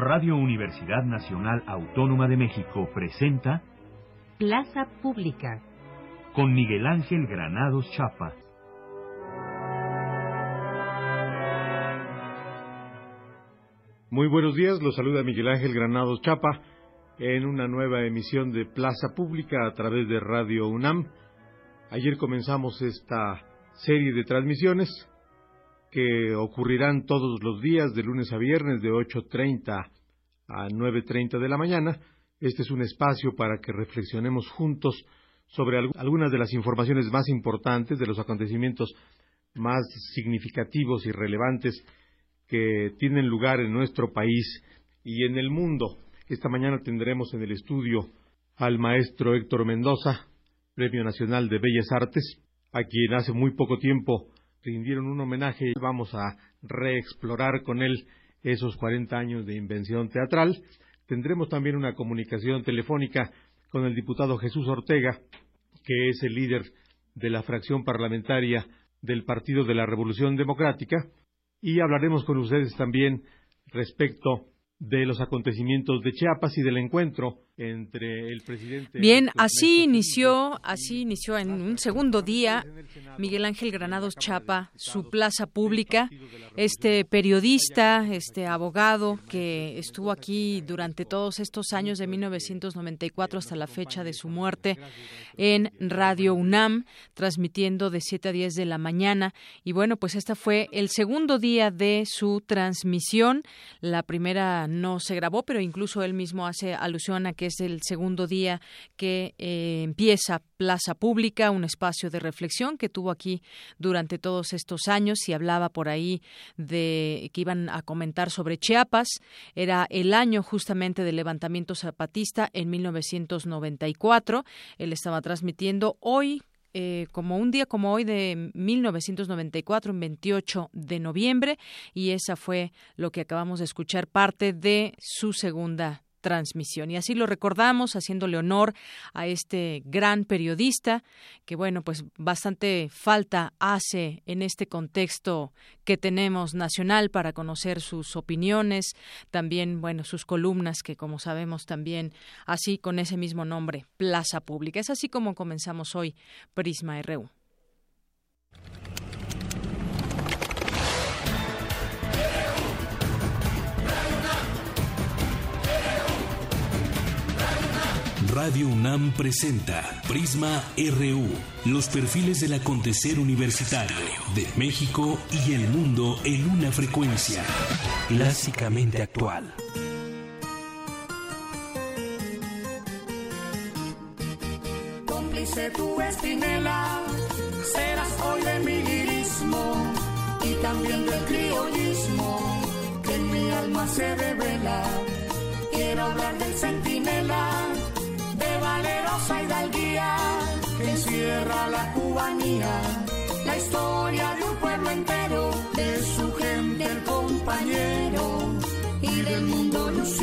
Radio Universidad Nacional Autónoma de México presenta Plaza Pública con Miguel Ángel Granados Chapa. Muy buenos días, los saluda Miguel Ángel Granados Chapa en una nueva emisión de Plaza Pública a través de Radio UNAM. Ayer comenzamos esta serie de transmisiones que ocurrirán todos los días de lunes a viernes de 8.30 a 9.30 de la mañana. Este es un espacio para que reflexionemos juntos sobre algunas de las informaciones más importantes, de los acontecimientos más significativos y relevantes que tienen lugar en nuestro país y en el mundo. Esta mañana tendremos en el estudio al maestro Héctor Mendoza, Premio Nacional de Bellas Artes, a quien hace muy poco tiempo rindieron un homenaje. Vamos a reexplorar con él esos 40 años de invención teatral. Tendremos también una comunicación telefónica con el diputado Jesús Ortega, que es el líder de la fracción parlamentaria del Partido de la Revolución Democrática, y hablaremos con ustedes también respecto de los acontecimientos de Chiapas y del encuentro entre el presidente. Bien, así inició, así inició en un segundo día Miguel Ángel Granados Chapa su plaza pública. Este periodista, este abogado que estuvo aquí durante todos estos años de 1994 hasta la fecha de su muerte en Radio UNAM, transmitiendo de 7 a 10 de la mañana. Y bueno, pues este fue el segundo día de su transmisión. La primera no se grabó, pero incluso él mismo hace alusión a que es el segundo día que eh, empieza Plaza Pública, un espacio de reflexión que tuvo aquí durante todos estos años y hablaba por ahí de que iban a comentar sobre Chiapas. Era el año justamente del levantamiento zapatista en 1994. Él estaba transmitiendo hoy eh, como un día como hoy de 1994, en 28 de noviembre, y esa fue lo que acabamos de escuchar, parte de su segunda transmisión. Y así lo recordamos, haciéndole honor a este gran periodista que, bueno, pues bastante falta hace en este contexto que tenemos nacional para conocer sus opiniones, también, bueno, sus columnas que, como sabemos, también así con ese mismo nombre, Plaza Pública. Es así como comenzamos hoy Prisma RU. Radio UNAM presenta Prisma RU, los perfiles del acontecer universitario de México y el mundo en una frecuencia clásicamente actual. Cómplice tu espinela, serás hoy de mi lirismo y también del criollismo que en mi alma se revela. Quiero hablar del centinela valerosa hidalguía que encierra la cubanía, la historia de un pueblo entero, de su gente el compañero y del mundo luz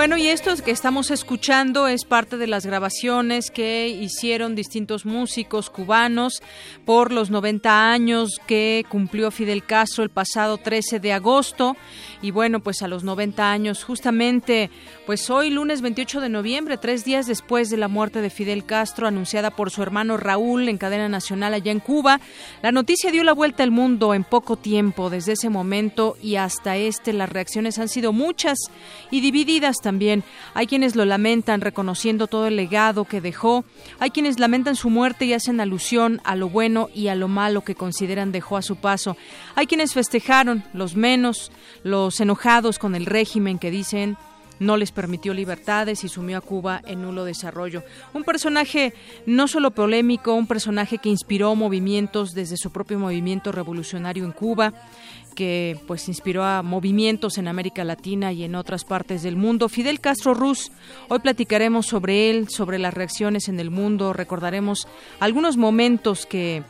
Bueno, y esto que estamos escuchando es parte de las grabaciones que hicieron distintos músicos cubanos por los 90 años que cumplió Fidel Castro el pasado 13 de agosto. Y bueno, pues a los 90 años, justamente, pues hoy lunes 28 de noviembre, tres días después de la muerte de Fidel Castro, anunciada por su hermano Raúl en cadena nacional allá en Cuba, la noticia dio la vuelta al mundo en poco tiempo. Desde ese momento y hasta este, las reacciones han sido muchas y divididas también. Hay quienes lo lamentan reconociendo todo el legado que dejó, hay quienes lamentan su muerte y hacen alusión a lo bueno y a lo malo que consideran dejó a su paso. Hay quienes festejaron, los menos, los enojados con el régimen que dicen no les permitió libertades y sumió a Cuba en nulo desarrollo. Un personaje no solo polémico, un personaje que inspiró movimientos desde su propio movimiento revolucionario en Cuba, que pues inspiró a movimientos en América Latina y en otras partes del mundo. Fidel Castro Ruz, hoy platicaremos sobre él, sobre las reacciones en el mundo, recordaremos algunos momentos que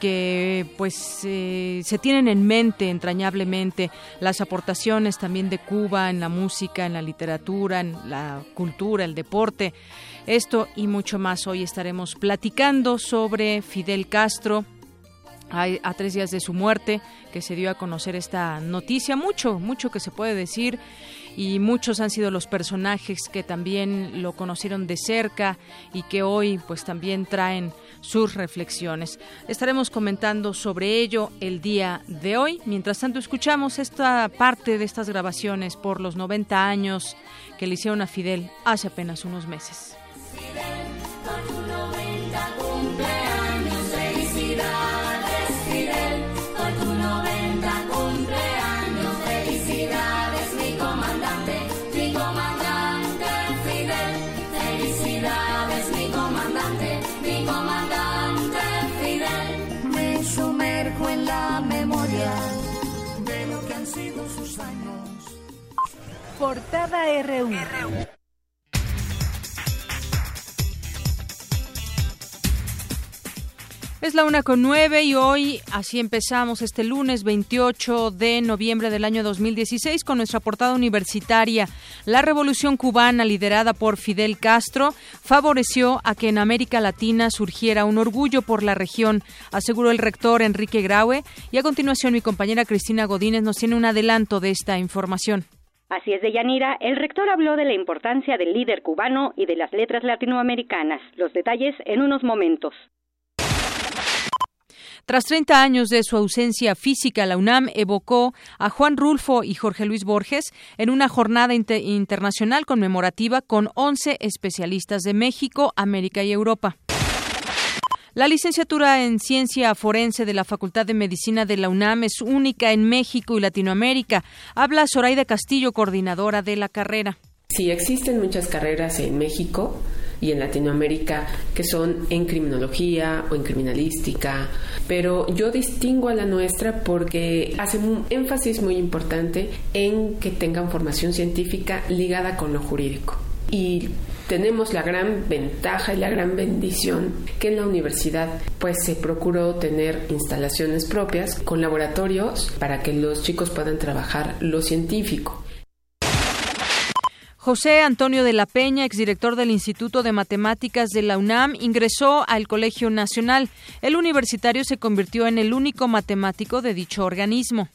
que pues eh, se tienen en mente entrañablemente las aportaciones también de Cuba en la música, en la literatura, en la cultura, el deporte. Esto y mucho más hoy estaremos platicando sobre Fidel Castro, a, tres días de su muerte, que se dio a conocer esta noticia. Mucho, mucho que se puede decir y muchos han sido los personajes que también lo conocieron de cerca y que hoy pues también traen sus reflexiones. Estaremos comentando sobre ello el día de hoy. Mientras tanto escuchamos esta parte de estas grabaciones por los 90 años que le hicieron a Fidel hace apenas unos meses. Portada RU. Es la una con nueve y hoy así empezamos este lunes 28 de noviembre del año 2016 con nuestra portada universitaria. La revolución cubana liderada por Fidel Castro favoreció a que en América Latina surgiera un orgullo por la región, aseguró el rector Enrique Graue y a continuación mi compañera Cristina Godínez nos tiene un adelanto de esta información. Así es, de Yanira, el rector habló de la importancia del líder cubano y de las letras latinoamericanas. Los detalles en unos momentos. Tras 30 años de su ausencia física, la UNAM evocó a Juan Rulfo y Jorge Luis Borges en una jornada internacional conmemorativa con 11 especialistas de México, América y Europa. La licenciatura en Ciencia Forense de la Facultad de Medicina de la UNAM es única en México y Latinoamérica. Habla Zoraida Castillo, coordinadora de la carrera. Sí, existen muchas carreras en México y en Latinoamérica que son en criminología o en criminalística, pero yo distingo a la nuestra porque hace un énfasis muy importante en que tengan formación científica ligada con lo jurídico. Y tenemos la gran ventaja y la gran bendición que en la universidad pues se procuró tener instalaciones propias con laboratorios para que los chicos puedan trabajar lo científico. José Antonio de la Peña, exdirector del Instituto de Matemáticas de la UNAM, ingresó al Colegio Nacional. El universitario se convirtió en el único matemático de dicho organismo.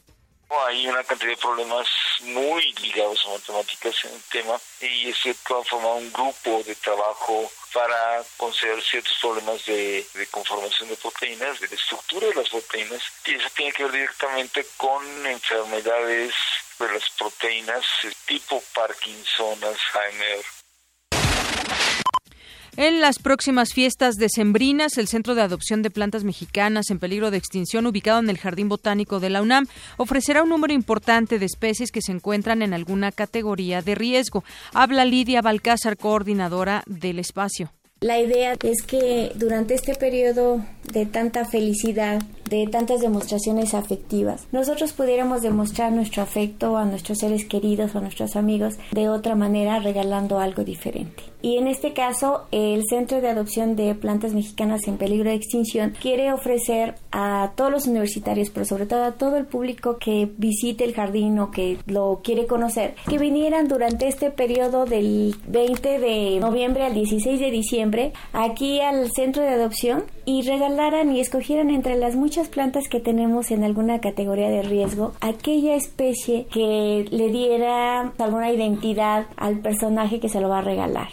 Hay una cantidad de problemas muy ligados a matemáticas en el tema y se ha formado un grupo de trabajo para considerar ciertos problemas de, de, conformación de proteínas, de la estructura de las proteínas, y eso tiene que ver directamente con enfermedades de las proteínas tipo Parkinson, Alzheimer. En las próximas fiestas decembrinas, el Centro de Adopción de Plantas Mexicanas en peligro de extinción, ubicado en el Jardín Botánico de la UNAM, ofrecerá un número importante de especies que se encuentran en alguna categoría de riesgo. Habla Lidia Balcázar, coordinadora del espacio. La idea es que durante este periodo de tanta felicidad, de tantas demostraciones afectivas, nosotros pudiéramos demostrar nuestro afecto a nuestros seres queridos o a nuestros amigos de otra manera regalando algo diferente. Y en este caso, el Centro de Adopción de Plantas Mexicanas en Peligro de Extinción quiere ofrecer a todos los universitarios, pero sobre todo a todo el público que visite el jardín o que lo quiere conocer, que vinieran durante este periodo del 20 de noviembre al 16 de diciembre aquí al Centro de Adopción y y escogieran entre las muchas plantas que tenemos en alguna categoría de riesgo aquella especie que le diera alguna identidad al personaje que se lo va a regalar.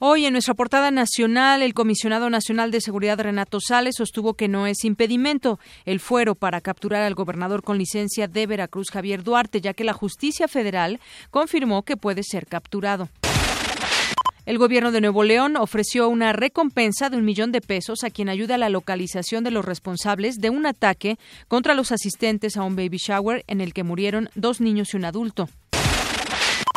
Hoy en nuestra portada nacional, el comisionado nacional de seguridad Renato Sales sostuvo que no es impedimento el fuero para capturar al gobernador con licencia de Veracruz Javier Duarte, ya que la justicia federal confirmó que puede ser capturado. El gobierno de Nuevo León ofreció una recompensa de un millón de pesos a quien ayuda a la localización de los responsables de un ataque contra los asistentes a un baby shower en el que murieron dos niños y un adulto.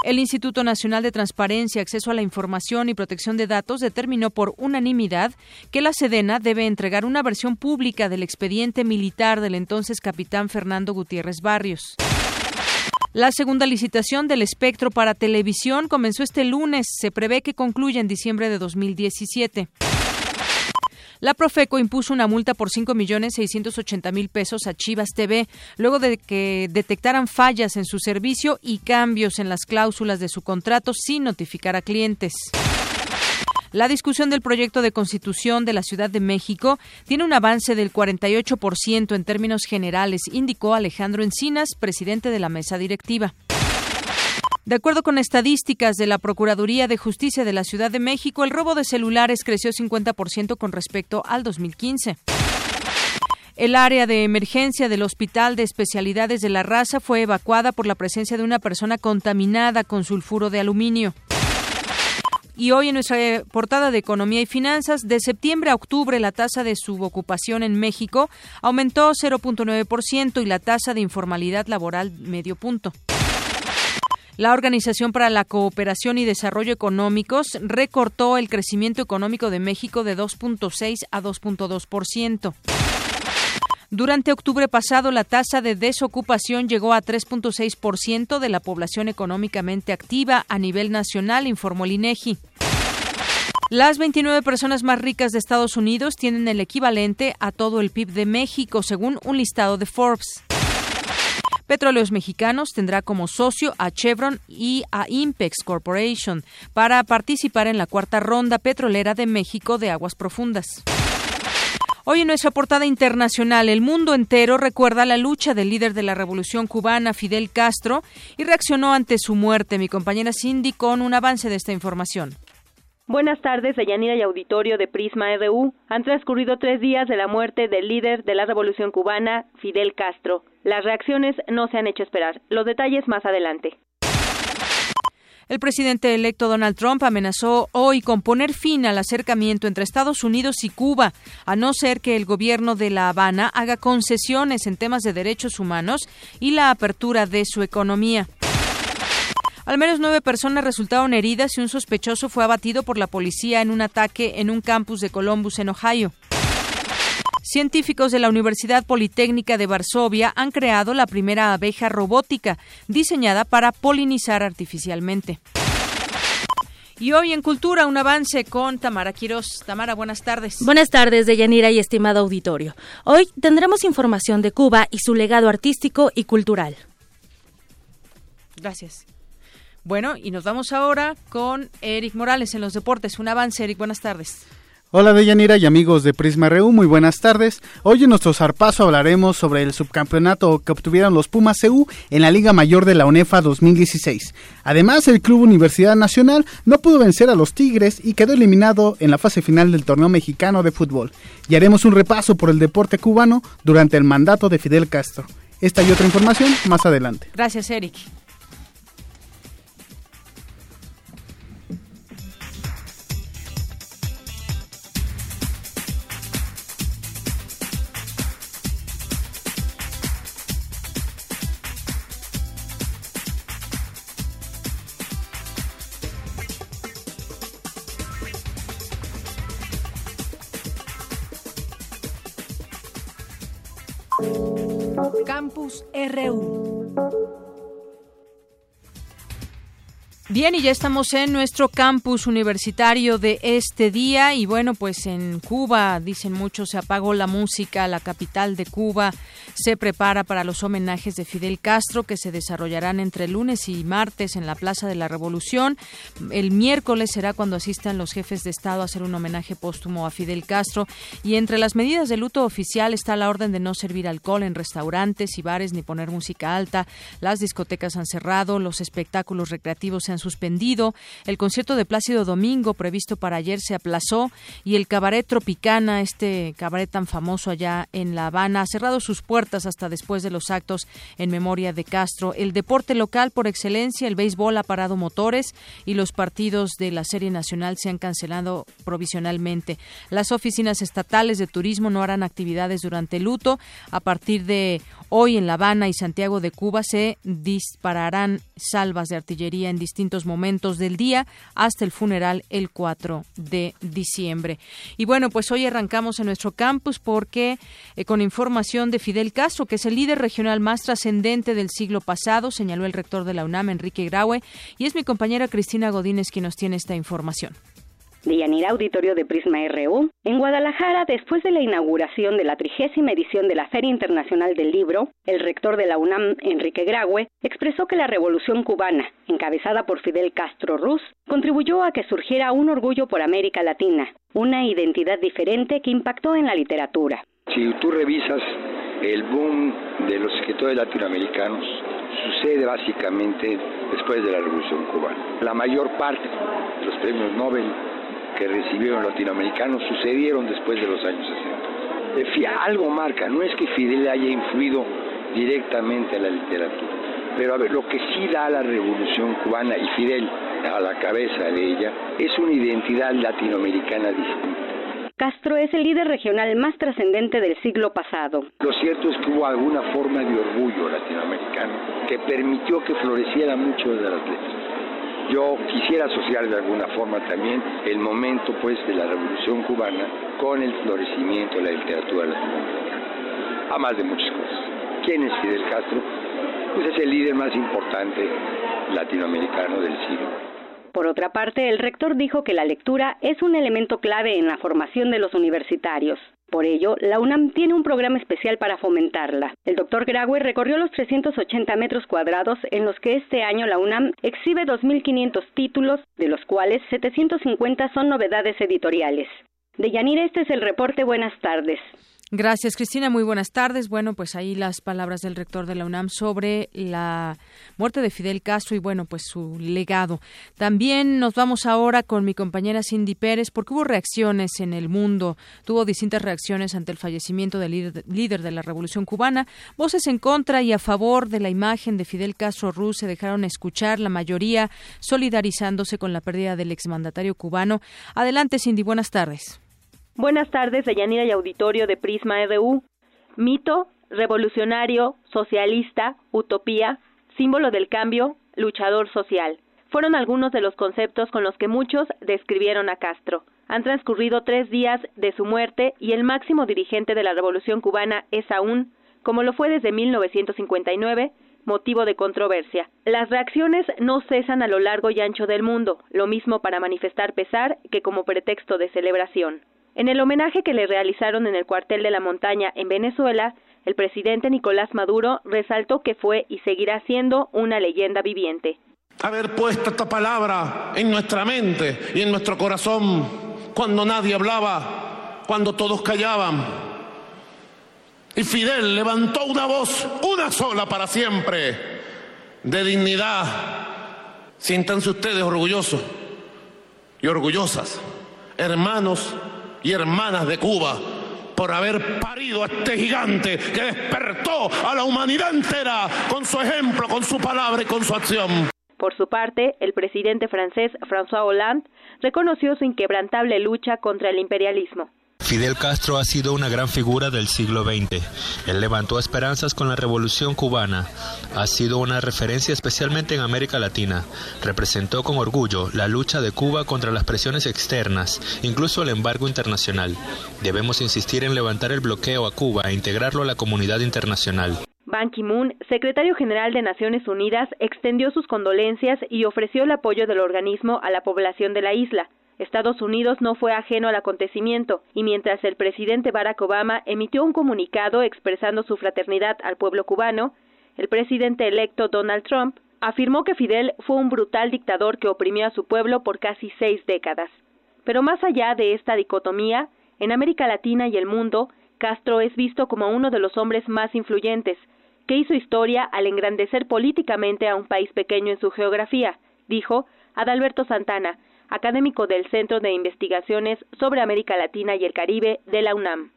El Instituto Nacional de Transparencia, Acceso a la Información y Protección de Datos determinó por unanimidad que la Sedena debe entregar una versión pública del expediente militar del entonces capitán Fernando Gutiérrez Barrios. La segunda licitación del espectro para televisión comenzó este lunes. Se prevé que concluya en diciembre de 2017. La Profeco impuso una multa por 5 millones 680 mil pesos a Chivas TV luego de que detectaran fallas en su servicio y cambios en las cláusulas de su contrato sin notificar a clientes. La discusión del proyecto de constitución de la Ciudad de México tiene un avance del 48% en términos generales, indicó Alejandro Encinas, presidente de la mesa directiva. De acuerdo con estadísticas de la Procuraduría de Justicia de la Ciudad de México, el robo de celulares creció 50% con respecto al 2015. El área de emergencia del Hospital de Especialidades de la Raza fue evacuada por la presencia de una persona contaminada con sulfuro de aluminio. Y hoy en nuestra portada de Economía y Finanzas, de septiembre a octubre la tasa de subocupación en México aumentó 0.9% y la tasa de informalidad laboral medio punto. La Organización para la Cooperación y Desarrollo Económicos recortó el crecimiento económico de México de 2.6 a 2.2%. Durante octubre pasado, la tasa de desocupación llegó a 3.6% de la población económicamente activa a nivel nacional, informó el. Las 29 personas más ricas de Estados Unidos tienen el equivalente a todo el PIB de México, según un listado de Forbes. Petróleos Mexicanos tendrá como socio a Chevron y a Impex Corporation para participar en la cuarta ronda petrolera de México de aguas profundas. Hoy en nuestra portada internacional, el mundo entero recuerda la lucha del líder de la revolución cubana, Fidel Castro, y reaccionó ante su muerte. Mi compañera Cindy con un avance de esta información. Buenas tardes, Deyanira y auditorio de Prisma RU. Han transcurrido tres días de la muerte del líder de la Revolución Cubana, Fidel Castro. Las reacciones no se han hecho esperar. Los detalles más adelante. El presidente electo Donald Trump amenazó hoy con poner fin al acercamiento entre Estados Unidos y Cuba, a no ser que el gobierno de La Habana haga concesiones en temas de derechos humanos y la apertura de su economía. Al menos nueve personas resultaron heridas y un sospechoso fue abatido por la policía en un ataque en un campus de Columbus, en Ohio. Científicos de la Universidad Politécnica de Varsovia han creado la primera abeja robótica diseñada para polinizar artificialmente. Y hoy en Cultura, un avance con Tamara Quiroz. Tamara, buenas tardes. Buenas tardes, Deyanira y estimado auditorio. Hoy tendremos información de Cuba y su legado artístico y cultural. Gracias. Bueno, y nos vamos ahora con Eric Morales en los deportes. Un avance, Eric, buenas tardes. Hola Deyanira y amigos de Prisma RU, muy buenas tardes. Hoy en nuestro zarpazo hablaremos sobre el subcampeonato que obtuvieron los Pumas CU en la Liga Mayor de la UNEFA 2016. Además, el Club Universidad Nacional no pudo vencer a los Tigres y quedó eliminado en la fase final del torneo mexicano de fútbol. Y haremos un repaso por el deporte cubano durante el mandato de Fidel Castro. Esta y otra información más adelante. Gracias, Eric. Campus RU. Bien, y ya estamos en nuestro campus universitario de este día y bueno, pues en Cuba, dicen muchos, se apagó la música, la capital de Cuba se prepara para los homenajes de Fidel Castro que se desarrollarán entre lunes y martes en la Plaza de la Revolución. El miércoles será cuando asistan los jefes de Estado a hacer un homenaje póstumo a Fidel Castro y entre las medidas de luto oficial está la orden de no servir alcohol en restaurantes y bares ni poner música alta. Las discotecas han cerrado, los espectáculos recreativos se han suspendido, el concierto de Plácido Domingo previsto para ayer se aplazó y el cabaret Tropicana, este cabaret tan famoso allá en La Habana, ha cerrado sus puertas hasta después de los actos en memoria de Castro. El deporte local por excelencia, el béisbol ha parado motores y los partidos de la Serie Nacional se han cancelado provisionalmente. Las oficinas estatales de turismo no harán actividades durante el luto. A partir de hoy en La Habana y Santiago de Cuba se dispararán salvas de artillería en distintos momentos del día hasta el funeral el 4 de diciembre. Y bueno, pues hoy arrancamos en nuestro campus porque eh, con información de Fidel Castro, que es el líder regional más trascendente del siglo pasado, señaló el rector de la UNAM, Enrique Graue, y es mi compañera Cristina Godínez quien nos tiene esta información. De Yanira Auditorio de Prisma RU. En Guadalajara, después de la inauguración de la trigésima edición de la Feria Internacional del Libro, el rector de la UNAM, Enrique Graue, expresó que la revolución cubana, encabezada por Fidel Castro Ruz, contribuyó a que surgiera un orgullo por América Latina, una identidad diferente que impactó en la literatura. Si tú revisas el boom de los escritores latinoamericanos, sucede básicamente después de la Revolución Cubana. La mayor parte de los premios Nobel que recibieron latinoamericanos sucedieron después de los años 60. Algo marca, no es que Fidel haya influido directamente en la literatura, pero a ver, lo que sí da la revolución cubana y Fidel a la cabeza de ella es una identidad latinoamericana distinta. Castro es el líder regional más trascendente del siglo pasado. Lo cierto es que hubo alguna forma de orgullo latinoamericano que permitió que floreciera mucho de las letras. Yo quisiera asociar de alguna forma también el momento pues de la revolución cubana con el florecimiento de la literatura latinoamericana, a más de muchas cosas. ¿Quién es Fidel Castro? Pues es el líder más importante latinoamericano del siglo. Por otra parte, el rector dijo que la lectura es un elemento clave en la formación de los universitarios. Por ello, la UNAM tiene un programa especial para fomentarla. El doctor Graue recorrió los 380 metros cuadrados en los que este año la UNAM exhibe 2.500 títulos, de los cuales 750 son novedades editoriales. De Yanira, este es el reporte. Buenas tardes. Gracias, Cristina. Muy buenas tardes. Bueno, pues ahí las palabras del rector de la UNAM sobre la muerte de Fidel Castro y, bueno, pues su legado. También nos vamos ahora con mi compañera Cindy Pérez, porque hubo reacciones en el mundo. Tuvo distintas reacciones ante el fallecimiento del líder de la Revolución Cubana. Voces en contra y a favor de la imagen de Fidel Castro Ruz se dejaron escuchar, la mayoría solidarizándose con la pérdida del exmandatario cubano. Adelante, Cindy. Buenas tardes. Buenas tardes, Deyanira y auditorio de Prisma RU. Mito, revolucionario, socialista, utopía, símbolo del cambio, luchador social. Fueron algunos de los conceptos con los que muchos describieron a Castro. Han transcurrido tres días de su muerte y el máximo dirigente de la Revolución cubana es aún, como lo fue desde 1959, motivo de controversia. Las reacciones no cesan a lo largo y ancho del mundo, lo mismo para manifestar pesar que como pretexto de celebración. En el homenaje que le realizaron en el cuartel de la montaña en Venezuela, el presidente Nicolás Maduro resaltó que fue y seguirá siendo una leyenda viviente. Haber puesto esta palabra en nuestra mente y en nuestro corazón cuando nadie hablaba, cuando todos callaban. Y Fidel levantó una voz, una sola para siempre, de dignidad. Siéntanse ustedes orgullosos y orgullosas, hermanos y hermanas de Cuba por haber parido a este gigante que despertó a la humanidad entera con su ejemplo, con su palabra y con su acción. Por su parte, el presidente francés François Hollande reconoció su inquebrantable lucha contra el imperialismo. Fidel Castro ha sido una gran figura del siglo XX. Él levantó esperanzas con la revolución cubana. Ha sido una referencia especialmente en América Latina. Representó con orgullo la lucha de Cuba contra las presiones externas, incluso el embargo internacional. Debemos insistir en levantar el bloqueo a Cuba e integrarlo a la comunidad internacional. Ban Ki-moon, secretario general de Naciones Unidas, extendió sus condolencias y ofreció el apoyo del organismo a la población de la isla. Estados Unidos no fue ajeno al acontecimiento y mientras el presidente Barack Obama emitió un comunicado expresando su fraternidad al pueblo cubano, el presidente electo Donald Trump afirmó que Fidel fue un brutal dictador que oprimió a su pueblo por casi seis décadas. Pero más allá de esta dicotomía, en América Latina y el mundo, Castro es visto como uno de los hombres más influyentes, que hizo historia al engrandecer políticamente a un país pequeño en su geografía, dijo Adalberto Santana, académico del Centro de Investigaciones sobre América Latina y el Caribe de la UNAM.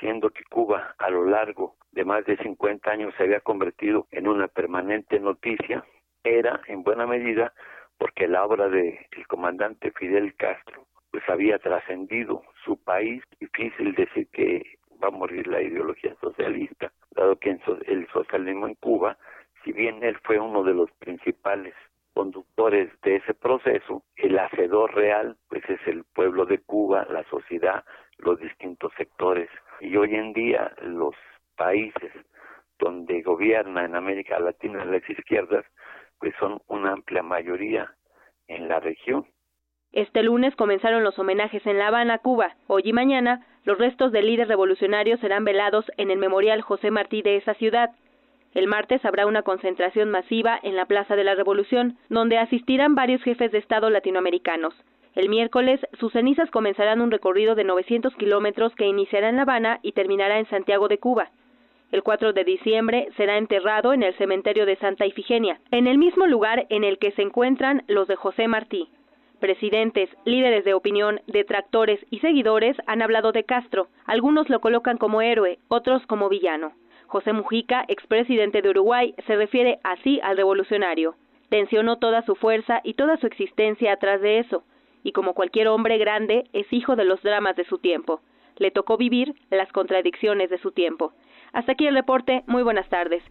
Siendo que Cuba a lo largo de más de 50 años se había convertido en una permanente noticia, era en buena medida porque la obra del comandante Fidel Castro pues había trascendido su país, difícil decir que va a morir la ideología socialista, dado que el socialismo en Cuba, si bien él fue uno de los principales conductores de ese proceso, el hacedor real pues es el pueblo de Cuba, la sociedad, los distintos sectores. Y hoy en día los países donde gobierna en América Latina las izquierdas pues son una amplia mayoría en la región. Este lunes comenzaron los homenajes en La Habana, Cuba. Hoy y mañana, los restos del líder revolucionario serán velados en el Memorial José Martí de esa ciudad. El martes habrá una concentración masiva en la Plaza de la Revolución, donde asistirán varios jefes de Estado latinoamericanos. El miércoles, sus cenizas comenzarán un recorrido de 900 kilómetros que iniciará en La Habana y terminará en Santiago de Cuba. El 4 de diciembre será enterrado en el cementerio de Santa Ifigenia, en el mismo lugar en el que se encuentran los de José Martí. Presidentes, líderes de opinión, detractores y seguidores han hablado de Castro. Algunos lo colocan como héroe, otros como villano. José Mujica, expresidente de Uruguay, se refiere así al revolucionario. Tensionó toda su fuerza y toda su existencia atrás de eso, y como cualquier hombre grande, es hijo de los dramas de su tiempo. Le tocó vivir las contradicciones de su tiempo. Hasta aquí el reporte. Muy buenas tardes.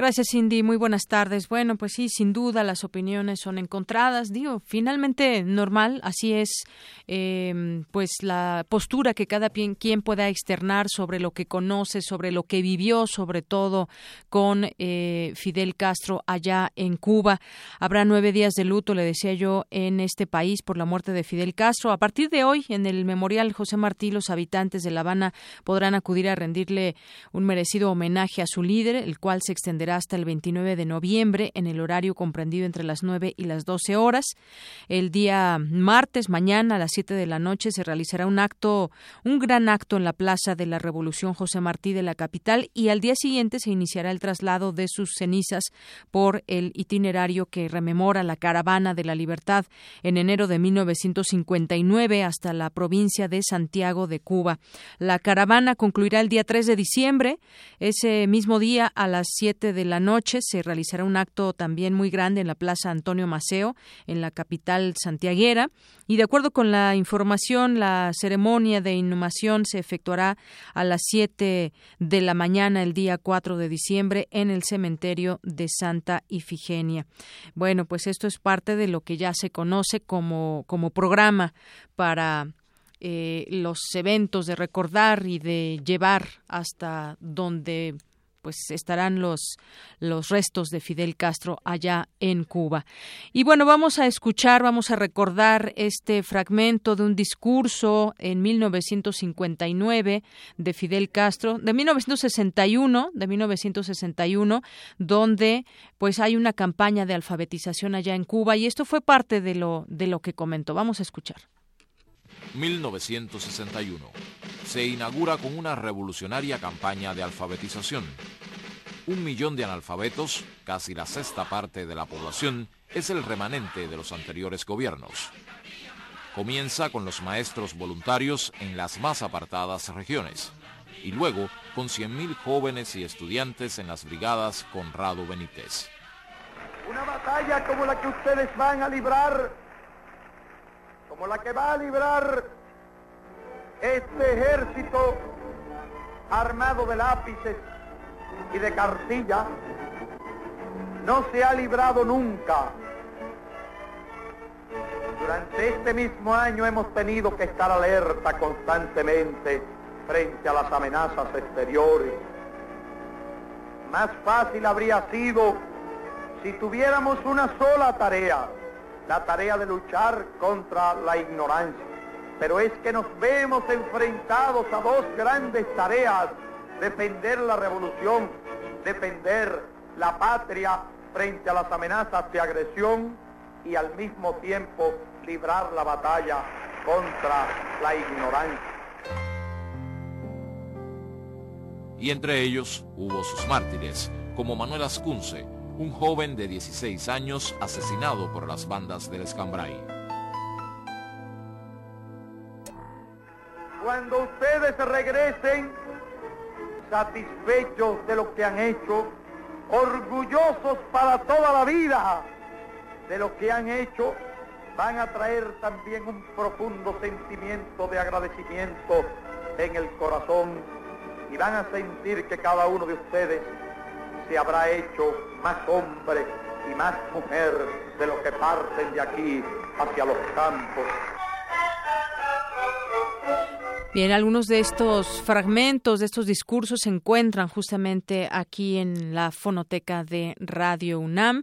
Gracias, Cindy. Muy buenas tardes. Bueno, pues sí, sin duda las opiniones son encontradas. Digo, finalmente normal, así es, eh, pues la postura que cada quien pueda externar sobre lo que conoce, sobre lo que vivió, sobre todo con eh, Fidel Castro allá en Cuba. Habrá nueve días de luto, le decía yo, en este país por la muerte de Fidel Castro. A partir de hoy, en el Memorial José Martí, los habitantes de La Habana podrán acudir a rendirle un merecido homenaje a su líder, el cual se extenderá hasta el 29 de noviembre en el horario comprendido entre las 9 y las 12 horas. El día martes, mañana a las 7 de la noche, se realizará un acto, un gran acto en la Plaza de la Revolución José Martí de la capital y al día siguiente se iniciará el traslado de sus cenizas por el itinerario que rememora la caravana de la libertad en enero de 1959 hasta la provincia de Santiago de Cuba. La caravana concluirá el día 3 de diciembre. Ese mismo día a las 7 de la noche se realizará un acto también muy grande en la Plaza Antonio Maceo, en la capital santiaguera. Y de acuerdo con la información, la ceremonia de inhumación se efectuará a las 7 de la mañana el día 4 de diciembre en el cementerio de Santa Ifigenia. Bueno, pues esto es parte de lo que ya se conoce como, como programa para eh, los eventos de recordar y de llevar hasta donde pues estarán los los restos de Fidel Castro allá en Cuba. Y bueno, vamos a escuchar, vamos a recordar este fragmento de un discurso en 1959 de Fidel Castro, de 1961, de 1961, donde pues hay una campaña de alfabetización allá en Cuba y esto fue parte de lo de lo que comentó. Vamos a escuchar. 1961. Se inaugura con una revolucionaria campaña de alfabetización. Un millón de analfabetos, casi la sexta parte de la población, es el remanente de los anteriores gobiernos. Comienza con los maestros voluntarios en las más apartadas regiones y luego con 100.000 jóvenes y estudiantes en las brigadas Conrado Benítez. Una batalla como la que ustedes van a librar como la que va a librar este ejército armado de lápices y de cartilla, no se ha librado nunca. Durante este mismo año hemos tenido que estar alerta constantemente frente a las amenazas exteriores. Más fácil habría sido si tuviéramos una sola tarea, la tarea de luchar contra la ignorancia. Pero es que nos vemos enfrentados a dos grandes tareas, defender la revolución, defender la patria frente a las amenazas de agresión y al mismo tiempo librar la batalla contra la ignorancia. Y entre ellos hubo sus mártires, como Manuel Ascunce, un joven de 16 años asesinado por las bandas del Escambray. Cuando ustedes regresen satisfechos de lo que han hecho, orgullosos para toda la vida de lo que han hecho, van a traer también un profundo sentimiento de agradecimiento en el corazón y van a sentir que cada uno de ustedes se habrá hecho más hombre y más mujer de lo que parten de aquí hacia los campos. Bien, algunos de estos fragmentos, de estos discursos se encuentran justamente aquí en la fonoteca de Radio UNAM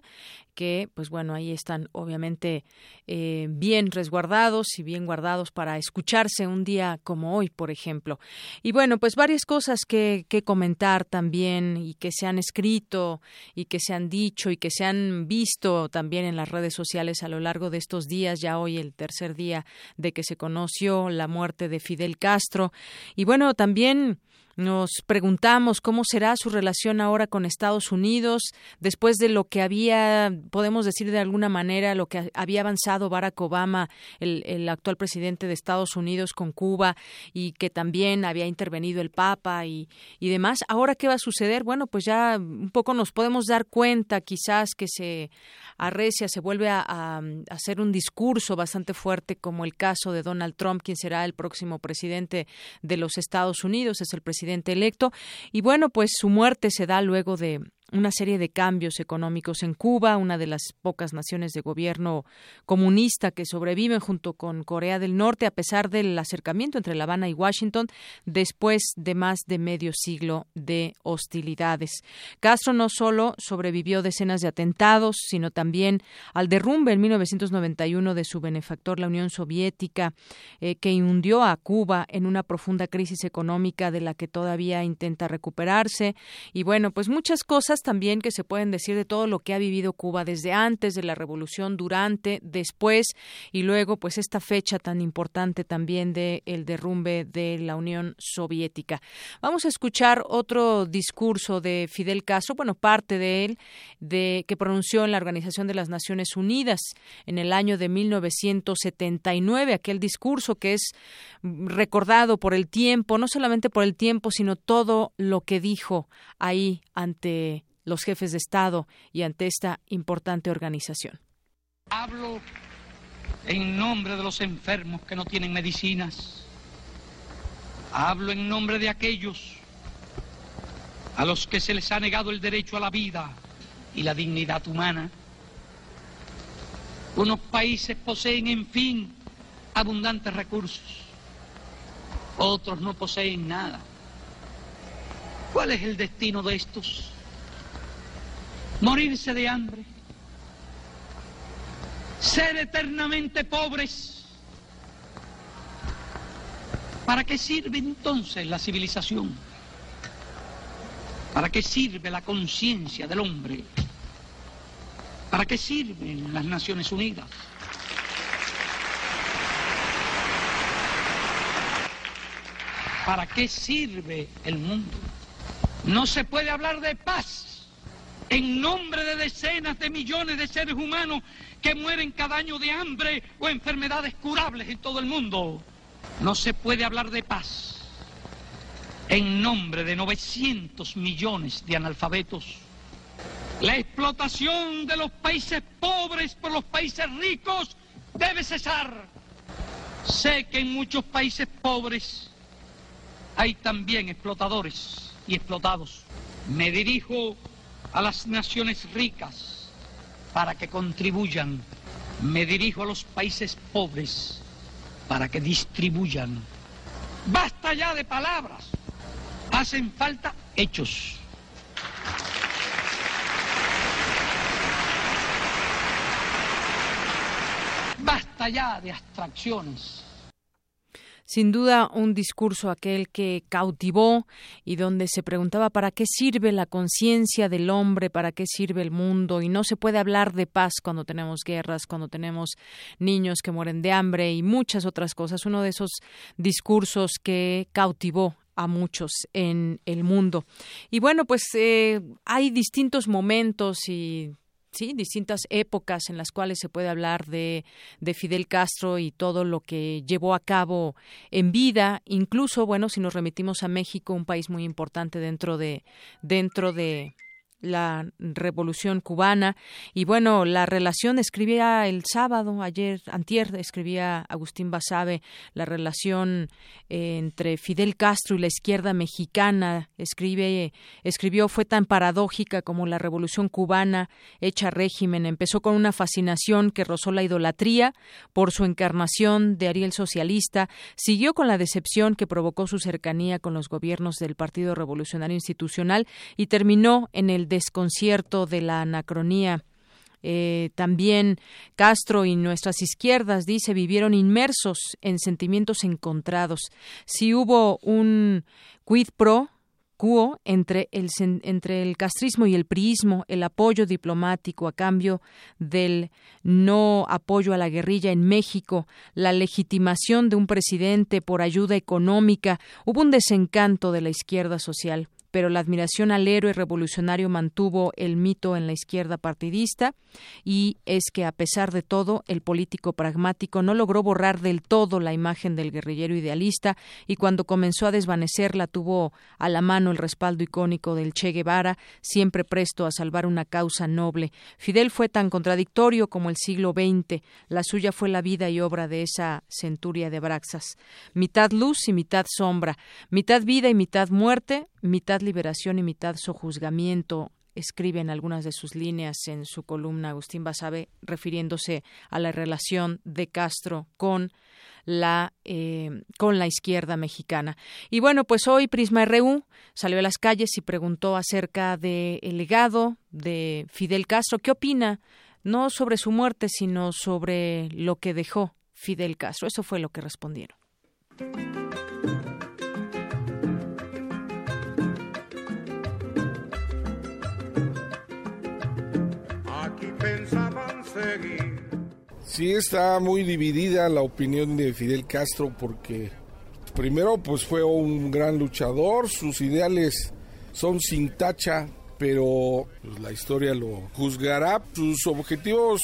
que, pues bueno, ahí están obviamente eh, bien resguardados y bien guardados para escucharse un día como hoy, por ejemplo. Y bueno, pues varias cosas que, que comentar también y que se han escrito y que se han dicho y que se han visto también en las redes sociales a lo largo de estos días, ya hoy el tercer día de que se conoció la muerte de Fidel Castro. Y bueno, también nos preguntamos cómo será su relación ahora con Estados Unidos después de lo que había, podemos decir de alguna manera, lo que había avanzado Barack Obama, el, actual presidente de Estados Unidos con Cuba y que también había intervenido el Papa y, y demás. Ahora, ¿qué va a suceder? Bueno, pues ya un poco nos podemos dar cuenta quizás que se arrecia, se vuelve a, a, hacer un discurso bastante fuerte como el caso de Donald Trump, quien será el próximo presidente de los Estados Unidos, es el presidente electo. Y bueno, pues su muerte se da luego de una serie de cambios económicos en Cuba, una de las pocas naciones de gobierno comunista que sobreviven junto con Corea del Norte a pesar del acercamiento entre La Habana y Washington después de más de medio siglo de hostilidades. Castro no solo sobrevivió decenas de atentados, sino también al derrumbe en 1991 de su benefactor, la Unión Soviética, eh, que hundió a Cuba en una profunda crisis económica de la que todavía intenta recuperarse. Y bueno, pues muchas cosas también que se pueden decir de todo lo que ha vivido Cuba desde antes de la revolución, durante, después y luego, pues esta fecha tan importante también de el derrumbe de la Unión Soviética. Vamos a escuchar otro discurso de Fidel Castro, bueno, parte de él, de que pronunció en la Organización de las Naciones Unidas en el año de 1979, aquel discurso que es recordado por el tiempo, no solamente por el tiempo, sino todo lo que dijo ahí ante los jefes de Estado y ante esta importante organización. Hablo en nombre de los enfermos que no tienen medicinas. Hablo en nombre de aquellos a los que se les ha negado el derecho a la vida y la dignidad humana. Unos países poseen, en fin, abundantes recursos. Otros no poseen nada. ¿Cuál es el destino de estos? Morirse de hambre, ser eternamente pobres. ¿Para qué sirve entonces la civilización? ¿Para qué sirve la conciencia del hombre? ¿Para qué sirven las Naciones Unidas? ¿Para qué sirve el mundo? No se puede hablar de paz en nombre de decenas de millones de seres humanos que mueren cada año de hambre o enfermedades curables en todo el mundo. No se puede hablar de paz en nombre de 900 millones de analfabetos. La explotación de los países pobres por los países ricos debe cesar. Sé que en muchos países pobres hay también explotadores y explotados. Me dirijo a las naciones ricas para que contribuyan. Me dirijo a los países pobres para que distribuyan. Basta ya de palabras. Hacen falta hechos. Basta ya de abstracciones sin duda un discurso aquel que cautivó y donde se preguntaba para qué sirve la conciencia del hombre, para qué sirve el mundo y no se puede hablar de paz cuando tenemos guerras, cuando tenemos niños que mueren de hambre y muchas otras cosas. Uno de esos discursos que cautivó a muchos en el mundo. Y bueno, pues eh, hay distintos momentos y sí, distintas épocas en las cuales se puede hablar de, de Fidel Castro y todo lo que llevó a cabo en vida, incluso, bueno, si nos remitimos a México, un país muy importante dentro de, dentro de, la revolución cubana. Y bueno la relación escribía el sábado ayer antier escribía Agustín Basabe la relación eh, entre Fidel Castro y la izquierda mexicana. Escribe escribió fue tan paradójica como la revolución cubana hecha régimen. Empezó con una fascinación que rozó la idolatría por su encarnación de Ariel socialista. Siguió con la decepción que provocó su cercanía con los gobiernos del Partido Revolucionario Institucional y terminó en el desconcierto de la anacronía. Eh, también Castro y nuestras izquierdas, dice, vivieron inmersos en sentimientos encontrados. Si hubo un quid pro, quo entre el, entre el castrismo y el priismo, el apoyo diplomático a cambio del no apoyo a la guerrilla en México, la legitimación de un presidente por ayuda económica, hubo un desencanto de la izquierda social pero la admiración al héroe revolucionario mantuvo el mito en la izquierda partidista y es que a pesar de todo el político pragmático no logró borrar del todo la imagen del guerrillero idealista y cuando comenzó a desvanecerla tuvo a la mano el respaldo icónico del Che Guevara, siempre presto a salvar una causa noble. Fidel fue tan contradictorio como el siglo XX, la suya fue la vida y obra de esa centuria de Braxas, mitad luz y mitad sombra, mitad vida y mitad muerte, mitad liberación y mitad sojuzgamiento, escribe en algunas de sus líneas en su columna Agustín Basabe, refiriéndose a la relación de Castro con la eh, con la izquierda mexicana. Y bueno, pues hoy Prisma RU salió a las calles y preguntó acerca del legado de Fidel Castro. ¿Qué opina? No sobre su muerte, sino sobre lo que dejó Fidel Castro. Eso fue lo que respondieron. Sí, está muy dividida la opinión de Fidel Castro porque primero pues fue un gran luchador, sus ideales son sin tacha, pero pues, la historia lo juzgará. Sus objetivos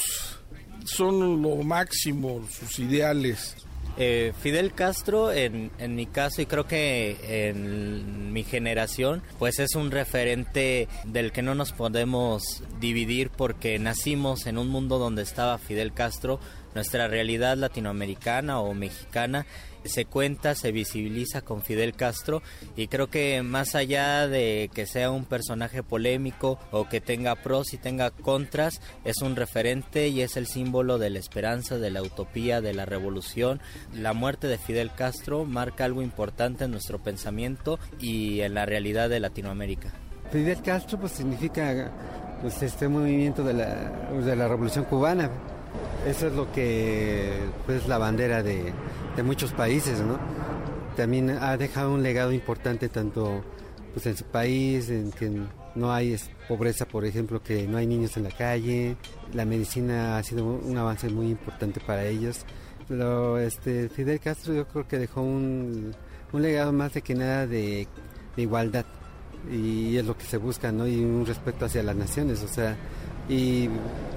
son lo máximo, sus ideales. Eh, Fidel Castro, en, en, mi caso y creo que en mi generación, pues es un referente del que no nos podemos dividir porque nacimos en un mundo donde estaba Fidel Castro, nuestra realidad latinoamericana o mexicana se cuenta, se visibiliza con Fidel Castro y creo que más allá de que sea un personaje polémico o que tenga pros y tenga contras, es un referente y es el símbolo de la esperanza, de la utopía, de la revolución. La muerte de Fidel Castro marca algo importante en nuestro pensamiento y en la realidad de Latinoamérica. Fidel Castro pues significa pues, este movimiento de la, de la revolución cubana. Eso es lo que es pues, la bandera de, de muchos países, ¿no? También ha dejado un legado importante tanto pues en su país, en que no hay pobreza, por ejemplo, que no hay niños en la calle. La medicina ha sido un avance muy importante para ellos. Pero este, Fidel Castro yo creo que dejó un, legado más de que nada de, igualdad. Y es lo que se busca, ¿no? Y un respeto hacia las naciones, o sea, y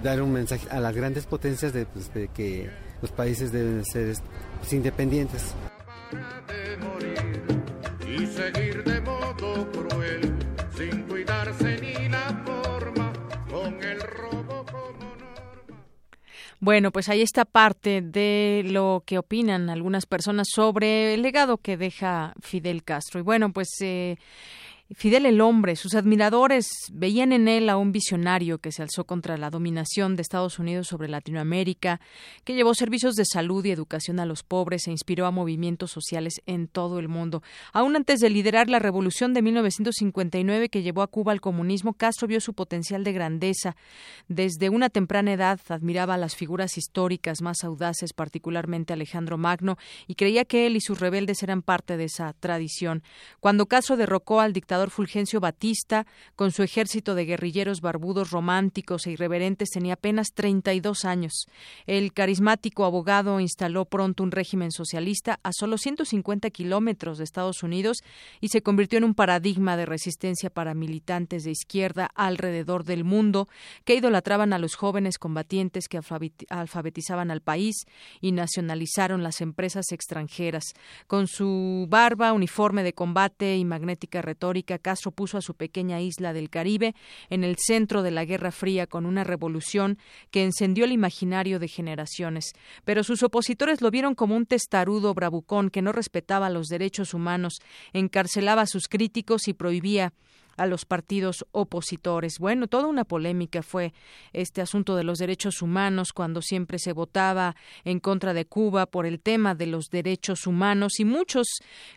dar un mensaje a las grandes potencias de, pues, de que los países deben ser pues, independientes. Y seguir de modo cruel, sin cuidarse ni la forma, con el robo como Bueno, pues ahí está parte de lo que opinan algunas personas sobre el legado que deja Fidel Castro. Y bueno, pues eh, Fidel el hombre, sus admiradores veían en él a un visionario que se alzó contra la dominación de Estados Unidos sobre Latinoamérica, que llevó servicios de salud y educación a los pobres e inspiró a movimientos sociales en todo el mundo. Aún antes de liderar la revolución de 1959 que llevó a Cuba al comunismo, Castro vio su potencial de grandeza. Desde una temprana edad admiraba a las figuras históricas más audaces, particularmente Alejandro Magno, y creía que él y sus rebeldes eran parte de esa tradición. Cuando Castro derrocó al dictador Fulgencio Batista, con su ejército de guerrilleros barbudos, románticos e irreverentes, tenía apenas 32 años. El carismático abogado instaló pronto un régimen socialista a solo 150 kilómetros de Estados Unidos y se convirtió en un paradigma de resistencia para militantes de izquierda alrededor del mundo que idolatraban a los jóvenes combatientes que alfabetizaban al país y nacionalizaron las empresas extranjeras. Con su barba, uniforme de combate y magnética retórica, Castro puso a su pequeña isla del Caribe en el centro de la Guerra Fría con una revolución que encendió el imaginario de generaciones. Pero sus opositores lo vieron como un testarudo bravucón que no respetaba los derechos humanos, encarcelaba a sus críticos y prohibía a los partidos opositores. Bueno, toda una polémica fue este asunto de los derechos humanos cuando siempre se votaba en contra de Cuba por el tema de los derechos humanos y muchos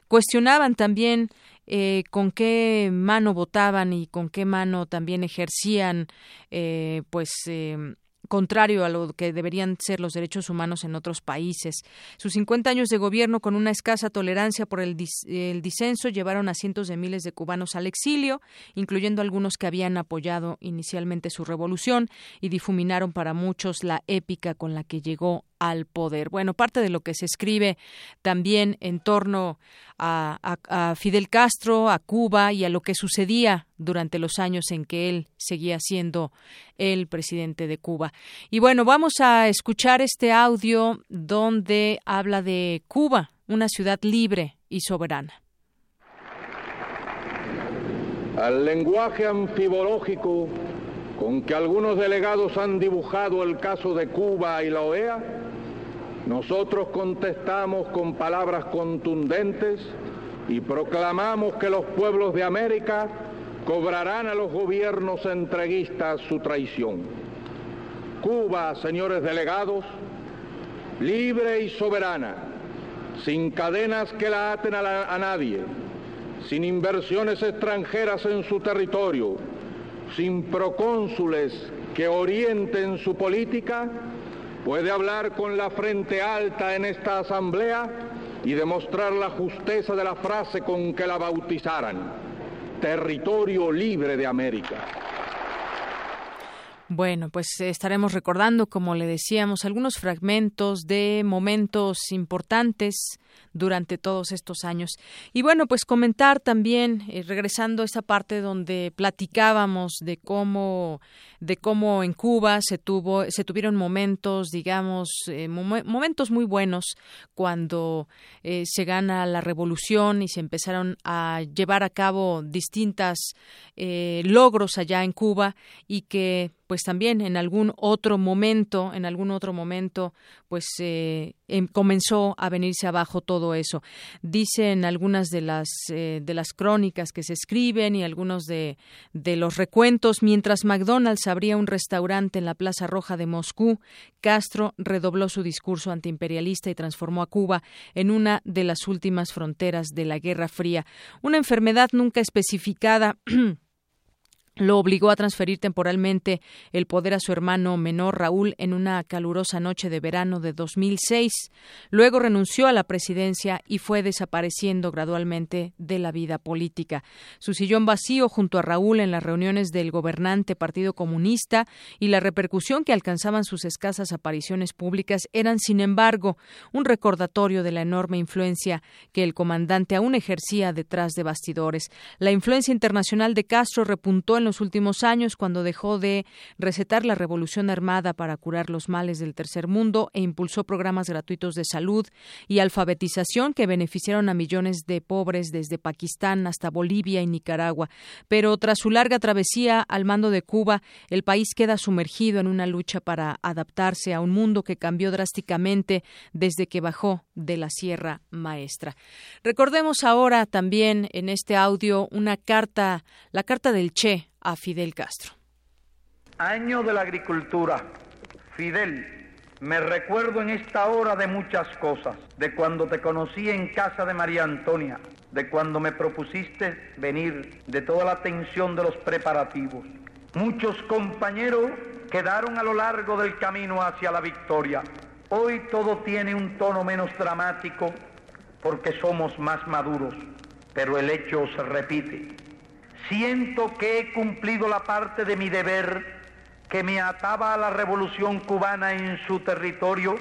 cuestionaban también eh, con qué mano votaban y con qué mano también ejercían eh, pues eh, contrario a lo que deberían ser los derechos humanos en otros países. Sus 50 años de gobierno con una escasa tolerancia por el, el, disenso llevaron a cientos de miles de cubanos al exilio, incluyendo algunos que habían apoyado inicialmente su revolución y difuminaron para muchos la épica con la que llegó al poder. Bueno, parte de lo que se escribe también en torno a, a, Fidel Castro, a Cuba y a lo que sucedía durante los años en que él seguía siendo el presidente de Cuba. Y bueno, vamos a escuchar este audio donde habla de Cuba, una ciudad libre y soberana. Al lenguaje anfibológico con que algunos delegados han dibujado el caso de Cuba y la OEA, nosotros contestamos con palabras contundentes y proclamamos que los pueblos de América cobrarán a los gobiernos entreguistas su traición. Cuba, señores delegados, libre y soberana, sin cadenas que la aten a, a nadie, sin inversiones extranjeras en su territorio, sin procónsules que orienten su política, puede hablar con la frente alta en esta asamblea y demostrar la justeza de la frase con que la bautizaran, territorio libre de América. Bueno, pues estaremos recordando, como le decíamos, algunos fragmentos de momentos importantes durante todos estos años. Y bueno, pues comentar también, eh, regresando a esa parte donde platicábamos de cómo, de cómo en Cuba se tuvo, se tuvieron momentos, digamos, eh, momentos muy buenos cuando eh, se gana la revolución y se empezaron a llevar a cabo distintas logros allá en Cuba y que pues también en algún otro momento, en algún otro momento, pues em, comenzó a venirse abajo todo eso. Dicen algunas de las, eh, de las crónicas que se escriben y algunos de, de los recuentos, mientras McDonald's abría un restaurante en la Plaza Roja de Moscú, Castro redobló su discurso antiimperialista y transformó a Cuba en una de las últimas fronteras de la Guerra Fría. Una enfermedad nunca especificada lo obligó a transferir temporalmente el poder a su hermano menor Raúl en una calurosa noche de verano de 2006. Luego renunció a la presidencia y fue desapareciendo gradualmente de la vida política. Su sillón vacío junto a Raúl en las reuniones del gobernante Partido Comunista y la repercusión que alcanzaban sus escasas apariciones públicas eran, sin embargo, un recordatorio de la enorme influencia que el comandante aún ejercía detrás de bastidores. La influencia internacional de Castro repuntó en los últimos años cuando dejó de recetar la revolución armada para curar los males del tercer mundo e impulsó programas gratuitos de salud y alfabetización que beneficiaron a millones de pobres desde Pakistán hasta Bolivia y Nicaragua. Pero tras su larga travesía al mando de Cuba, el país queda sumergido en una lucha para adaptarse a un mundo que cambió drásticamente desde que bajó de la Sierra Maestra. Recordemos ahora también en este audio una carta, la carta del Che a Fidel Castro. Año de la agricultura. Fidel, me recuerdo en esta hora de muchas cosas, de cuando te conocí en casa de María Antonia, de cuando me propusiste venir, de toda la tensión de los preparativos. Muchos compañeros quedaron a lo largo del camino hacia la victoria. Hoy todo tiene un tono menos dramático porque somos más maduros, pero el hecho se repite. Siento que he cumplido la parte de mi deber que me ataba a la revolución cubana en su territorio.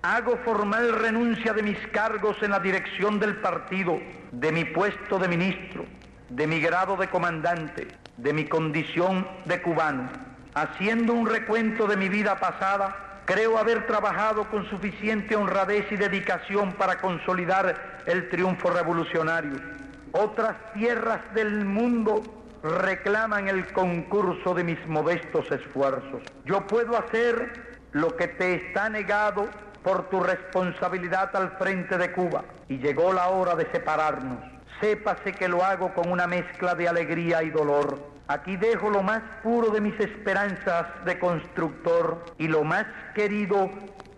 Hago formal renuncia de mis cargos en la dirección del partido, de mi puesto de ministro, de mi grado de comandante, de mi condición de cubano. Haciendo un recuento de mi vida pasada, creo haber trabajado con suficiente honradez y dedicación para consolidar el triunfo revolucionario otras tierras del mundo reclaman el concurso de mis modestos esfuerzos. Yo puedo hacer lo que te está negado por tu responsabilidad al frente de Cuba. Y llegó la hora de separarnos. Sépase que lo hago con una mezcla de alegría y dolor. Aquí dejo lo más puro de mis esperanzas de constructor y lo más querido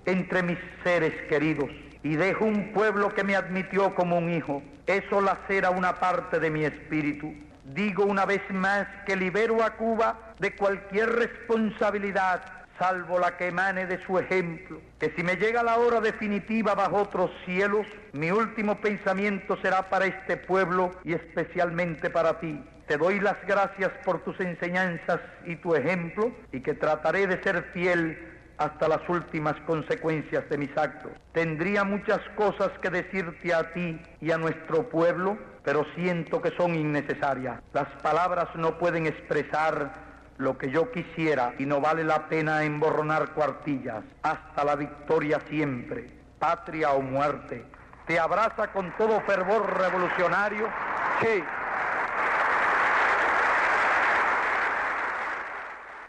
entre mis seres queridos. Y dejo un pueblo que me admitió como un hijo eso lacera una parte de mi espíritu. Digo una vez más que libero a Cuba de cualquier responsabilidad salvo la que emane de su ejemplo, que si me llega la hora definitiva bajo otros cielos, mi último pensamiento será para este pueblo y especialmente para ti. Te doy las gracias por tus enseñanzas y tu ejemplo y que trataré de ser fiel hasta las últimas consecuencias de mis actos. Tendría muchas cosas que decirte a ti y a nuestro pueblo, pero siento que son innecesarias. Las palabras no pueden expresar lo que yo quisiera y no vale la pena emborronar cuartillas. Hasta la victoria siempre, patria o muerte. Te abraza con todo fervor revolucionario. Che.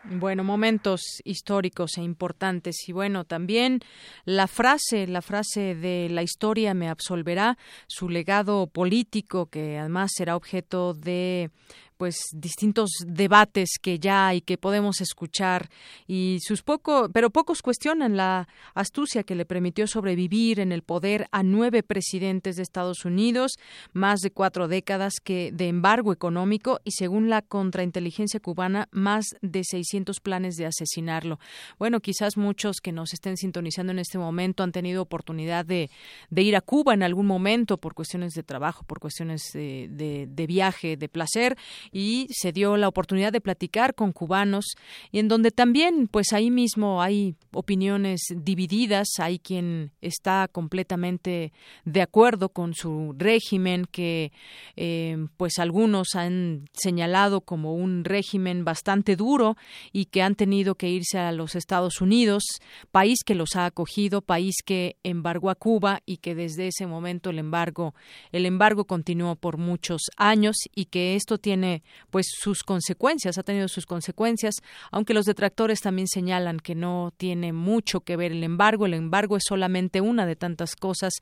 Bueno, momentos históricos e importantes. Y bueno, también la frase, la frase de la historia me absolverá, su legado político, que además será objeto de pues distintos debates que ya hay que podemos escuchar y sus poco pero pocos cuestionan la astucia que le permitió sobrevivir en el poder a nueve presidentes de Estados Unidos más de cuatro décadas que de embargo económico y según la contrainteligencia cubana más de 600 planes de asesinarlo. Bueno quizás muchos que nos estén sintonizando en este momento han tenido oportunidad de, de ir a Cuba en algún momento por cuestiones de trabajo por cuestiones de, de, de viaje de placer y se dio la oportunidad de platicar con cubanos y en donde también pues ahí mismo hay opiniones divididas, hay quien está completamente de acuerdo con su régimen que eh, pues algunos han señalado como un régimen bastante duro y que han tenido que irse a los Estados Unidos, país que los ha acogido, país que embargó a Cuba y que desde ese momento el embargo el embargo continuó por muchos años y que esto tiene pues sus consecuencias, ha tenido sus consecuencias, aunque los detractores también señalan que no tiene mucho que ver el embargo, el embargo es solamente una de tantas cosas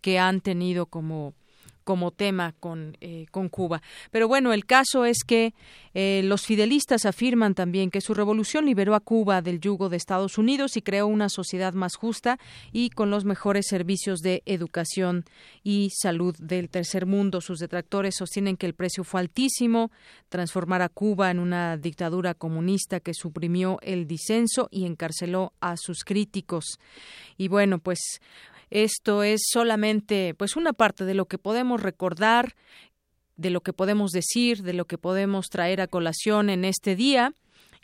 que han tenido como como tema con, eh, con Cuba. Pero bueno, el caso es que eh, los fidelistas afirman también que su revolución liberó a Cuba del yugo de Estados Unidos y creó una sociedad más justa y con los mejores servicios de educación y salud del tercer mundo. Sus detractores sostienen que el precio fue altísimo, transformar a Cuba en una dictadura comunista que suprimió el disenso y encarceló a sus críticos. Y bueno, pues esto es solamente pues una parte de lo que podemos recordar, de lo que podemos decir, de lo que podemos traer a colación en este día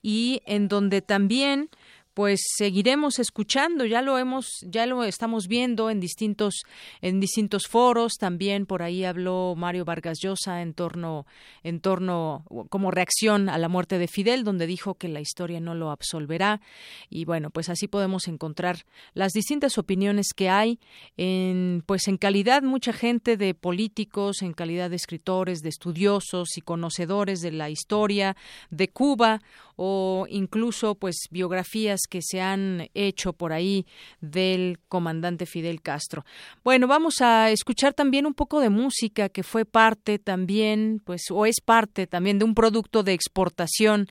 y en donde también pues seguiremos escuchando, ya lo hemos, ya lo estamos viendo en distintos, en distintos foros, también por ahí habló Mario Vargas Llosa en torno, en torno, como reacción a la muerte de Fidel, donde dijo que la historia no lo absolverá, y bueno, pues así podemos encontrar las distintas opiniones que hay en, pues en calidad mucha gente de políticos, en calidad de escritores, de estudiosos y conocedores de la historia de Cuba, o incluso pues biografías que se han hecho por ahí del comandante Fidel Castro. Bueno, vamos a escuchar también un poco de música que fue parte también, pues, o es parte también de un producto de exportación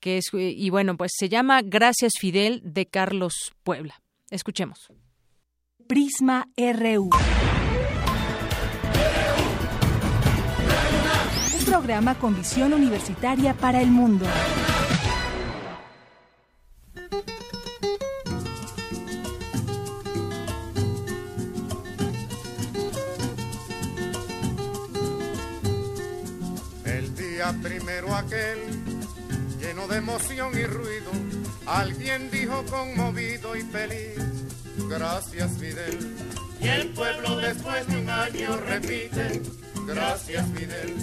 que es, y bueno, pues se llama Gracias Fidel de Carlos Puebla. Escuchemos. Prisma RU. Un programa con visión universitaria para el mundo. Primero aquel, lleno de emoción y ruido, alguien dijo conmovido y feliz, gracias Fidel. Y el pueblo después de un año repite, gracias Fidel.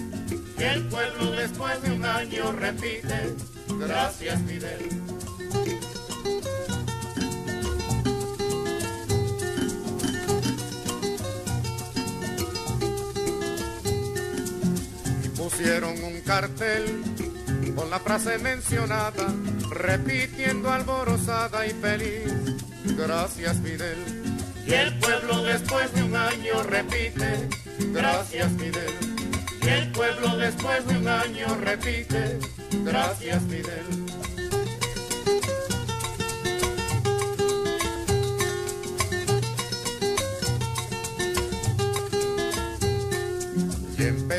Y el pueblo después de un año repite, gracias Fidel. Pusieron un cartel con la frase mencionada, repitiendo alborozada y feliz, gracias Fidel. Y el pueblo después de un año repite, gracias Fidel. Y el pueblo después de un año repite, gracias Fidel.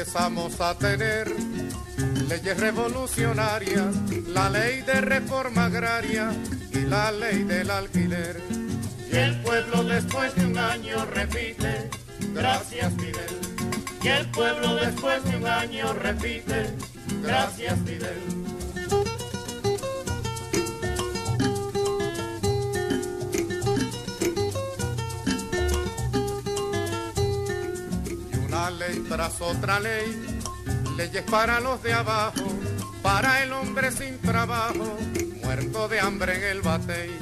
Empezamos a tener leyes revolucionarias, la ley de reforma agraria y la ley del alquiler. Y el pueblo después de un año repite, gracias Fidel. Y el pueblo después de un año repite, gracias Fidel. Tras otra ley, leyes para los de abajo, para el hombre sin trabajo, muerto de hambre en el batey.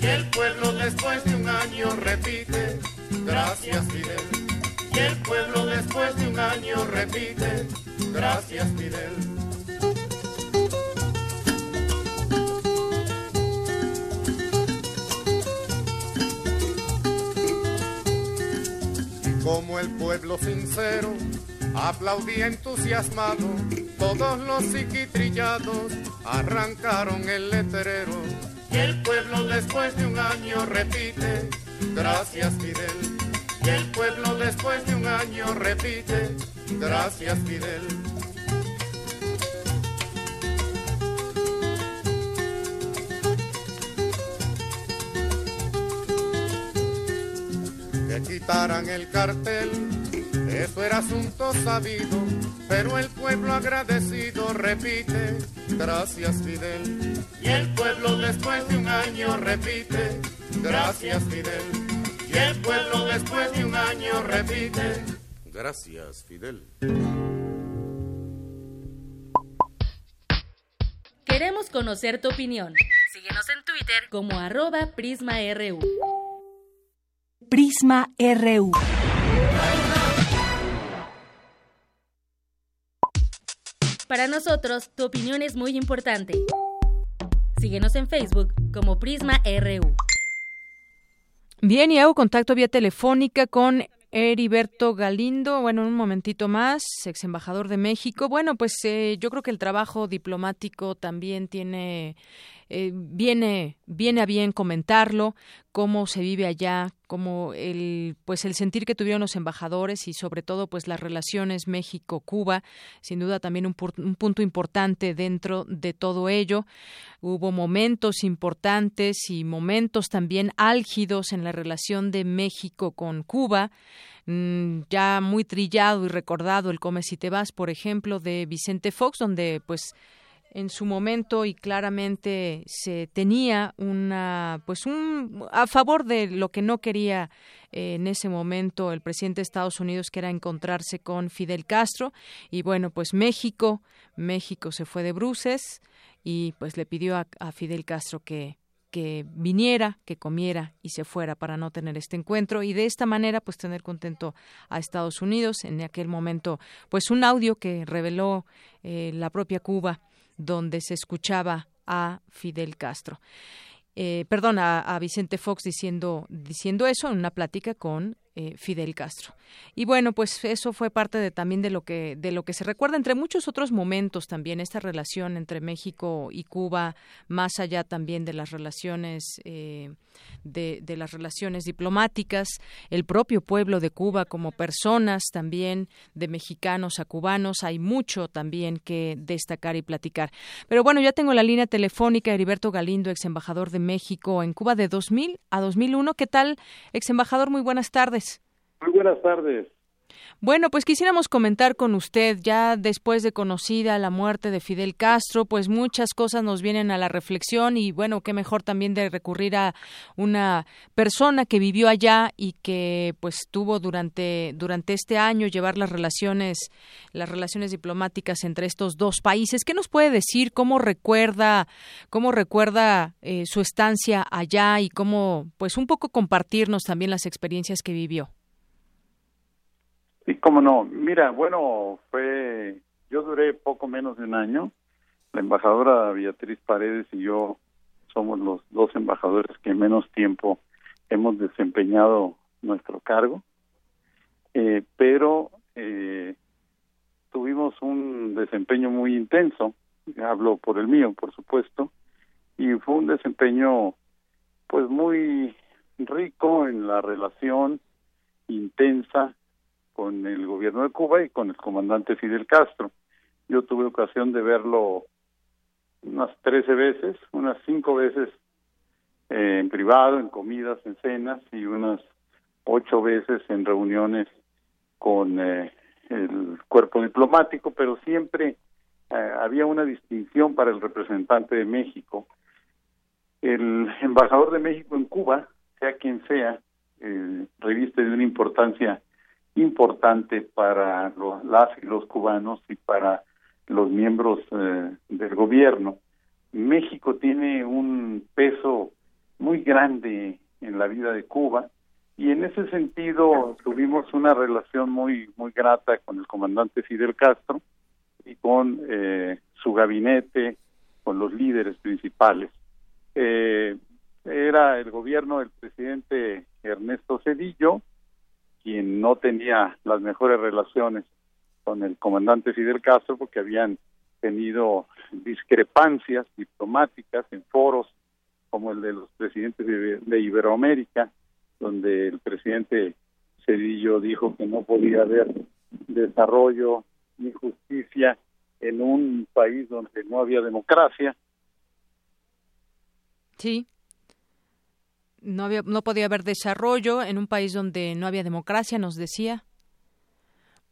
Y el pueblo después de un año repite, gracias Fidel. Y el pueblo después de un año repite, gracias Fidel. Como el pueblo sincero aplaudía entusiasmado, todos los psiquitrillados arrancaron el letrero. Y el pueblo después de un año repite, gracias Fidel. Y el pueblo después de un año repite, gracias Fidel. Quitaran el cartel, eso era asunto sabido, pero el pueblo agradecido repite, gracias Fidel. Y el pueblo después de un año repite, gracias Fidel. Y el pueblo después de un año repite, gracias Fidel. Queremos conocer tu opinión. Síguenos en Twitter como arroba PrismaRU. Prisma RU. Para nosotros, tu opinión es muy importante. Síguenos en Facebook como Prisma RU. Bien, y hago contacto vía telefónica con Heriberto Galindo, bueno, un momentito más, ex embajador de México. Bueno, pues eh, yo creo que el trabajo diplomático también tiene, eh, viene, viene a bien comentarlo, cómo se vive allá, cómo el, pues el sentir que tuvieron los embajadores y sobre todo pues las relaciones México-Cuba, sin duda también un, un punto importante dentro de todo ello. Hubo momentos importantes y momentos también álgidos en la relación de México con Cuba mm, ya muy trillado y recordado el Come si te vas, por ejemplo, de Vicente Fox, donde pues en su momento y claramente se tenía una pues un a favor de lo que no quería eh, en ese momento el presidente de Estados Unidos que era encontrarse con Fidel Castro. Y bueno pues México México se fue de bruces y pues le pidió a, Fidel Castro que que viniera, que comiera y se fuera para no tener este encuentro y de esta manera pues tener contento a Estados Unidos. En aquel momento pues un audio que reveló eh, la propia Cuba donde se escuchaba a Fidel Castro. Eh, perdón, a, a, Vicente Fox diciendo, diciendo eso en una plática con eh, Fidel Castro. Y bueno, pues eso fue parte de, también de lo que de lo que se recuerda entre muchos otros momentos también esta relación entre México y Cuba, más allá también de las relaciones eh, de, de, las relaciones diplomáticas, el propio pueblo de Cuba como personas también de mexicanos a cubanos, hay mucho también que destacar y platicar. Pero bueno, ya tengo la línea telefónica Heriberto Galindo, ex embajador de México en Cuba de 2000 a 2001. ¿Qué tal, ex embajador? Muy buenas tardes. Muy buenas tardes. Bueno, pues quisiéramos comentar con usted, ya después de conocida la muerte de Fidel Castro, pues muchas cosas nos vienen a la reflexión y bueno, qué mejor también de recurrir a una persona que vivió allá y que pues tuvo durante durante este año llevar las relaciones las relaciones diplomáticas entre estos dos países. ¿Qué nos puede decir? ¿Cómo recuerda cómo recuerda eh, su estancia allá y cómo pues un poco compartirnos también las experiencias que vivió? Sí, cómo no. Mira, bueno, fue, yo duré poco menos de un año. La embajadora Beatriz Paredes y yo somos los dos embajadores que menos tiempo hemos desempeñado nuestro cargo, eh, pero eh, tuvimos un desempeño muy intenso, hablo por el mío, por supuesto, y fue un desempeño pues muy rico en la relación intensa con el gobierno de Cuba y con el comandante Fidel Castro. Yo tuve ocasión de verlo unas 13 veces, unas cinco veces eh, en privado, en comidas, en cenas y unas ocho veces en reuniones con eh, el cuerpo diplomático, pero siempre eh, había una distinción para el representante de México. El embajador de México en Cuba, sea quien sea, reviste de una importancia importante para los, las y los cubanos y para los miembros eh, del gobierno. México tiene un peso muy grande en la vida de Cuba y en ese sentido tuvimos una relación muy muy grata con el comandante Fidel Castro y con eh, su gabinete, con los líderes principales. Eh, era el gobierno del presidente Ernesto Cedillo, quien no tenía las mejores relaciones con el comandante Fidel Castro porque habían tenido discrepancias diplomáticas en foros como el de los presidentes de, Iberoamérica, donde el presidente Cedillo dijo que no podía haber desarrollo ni justicia en un país donde no había democracia. Sí. No, había, no podía haber desarrollo en un país donde no había democracia, nos decía.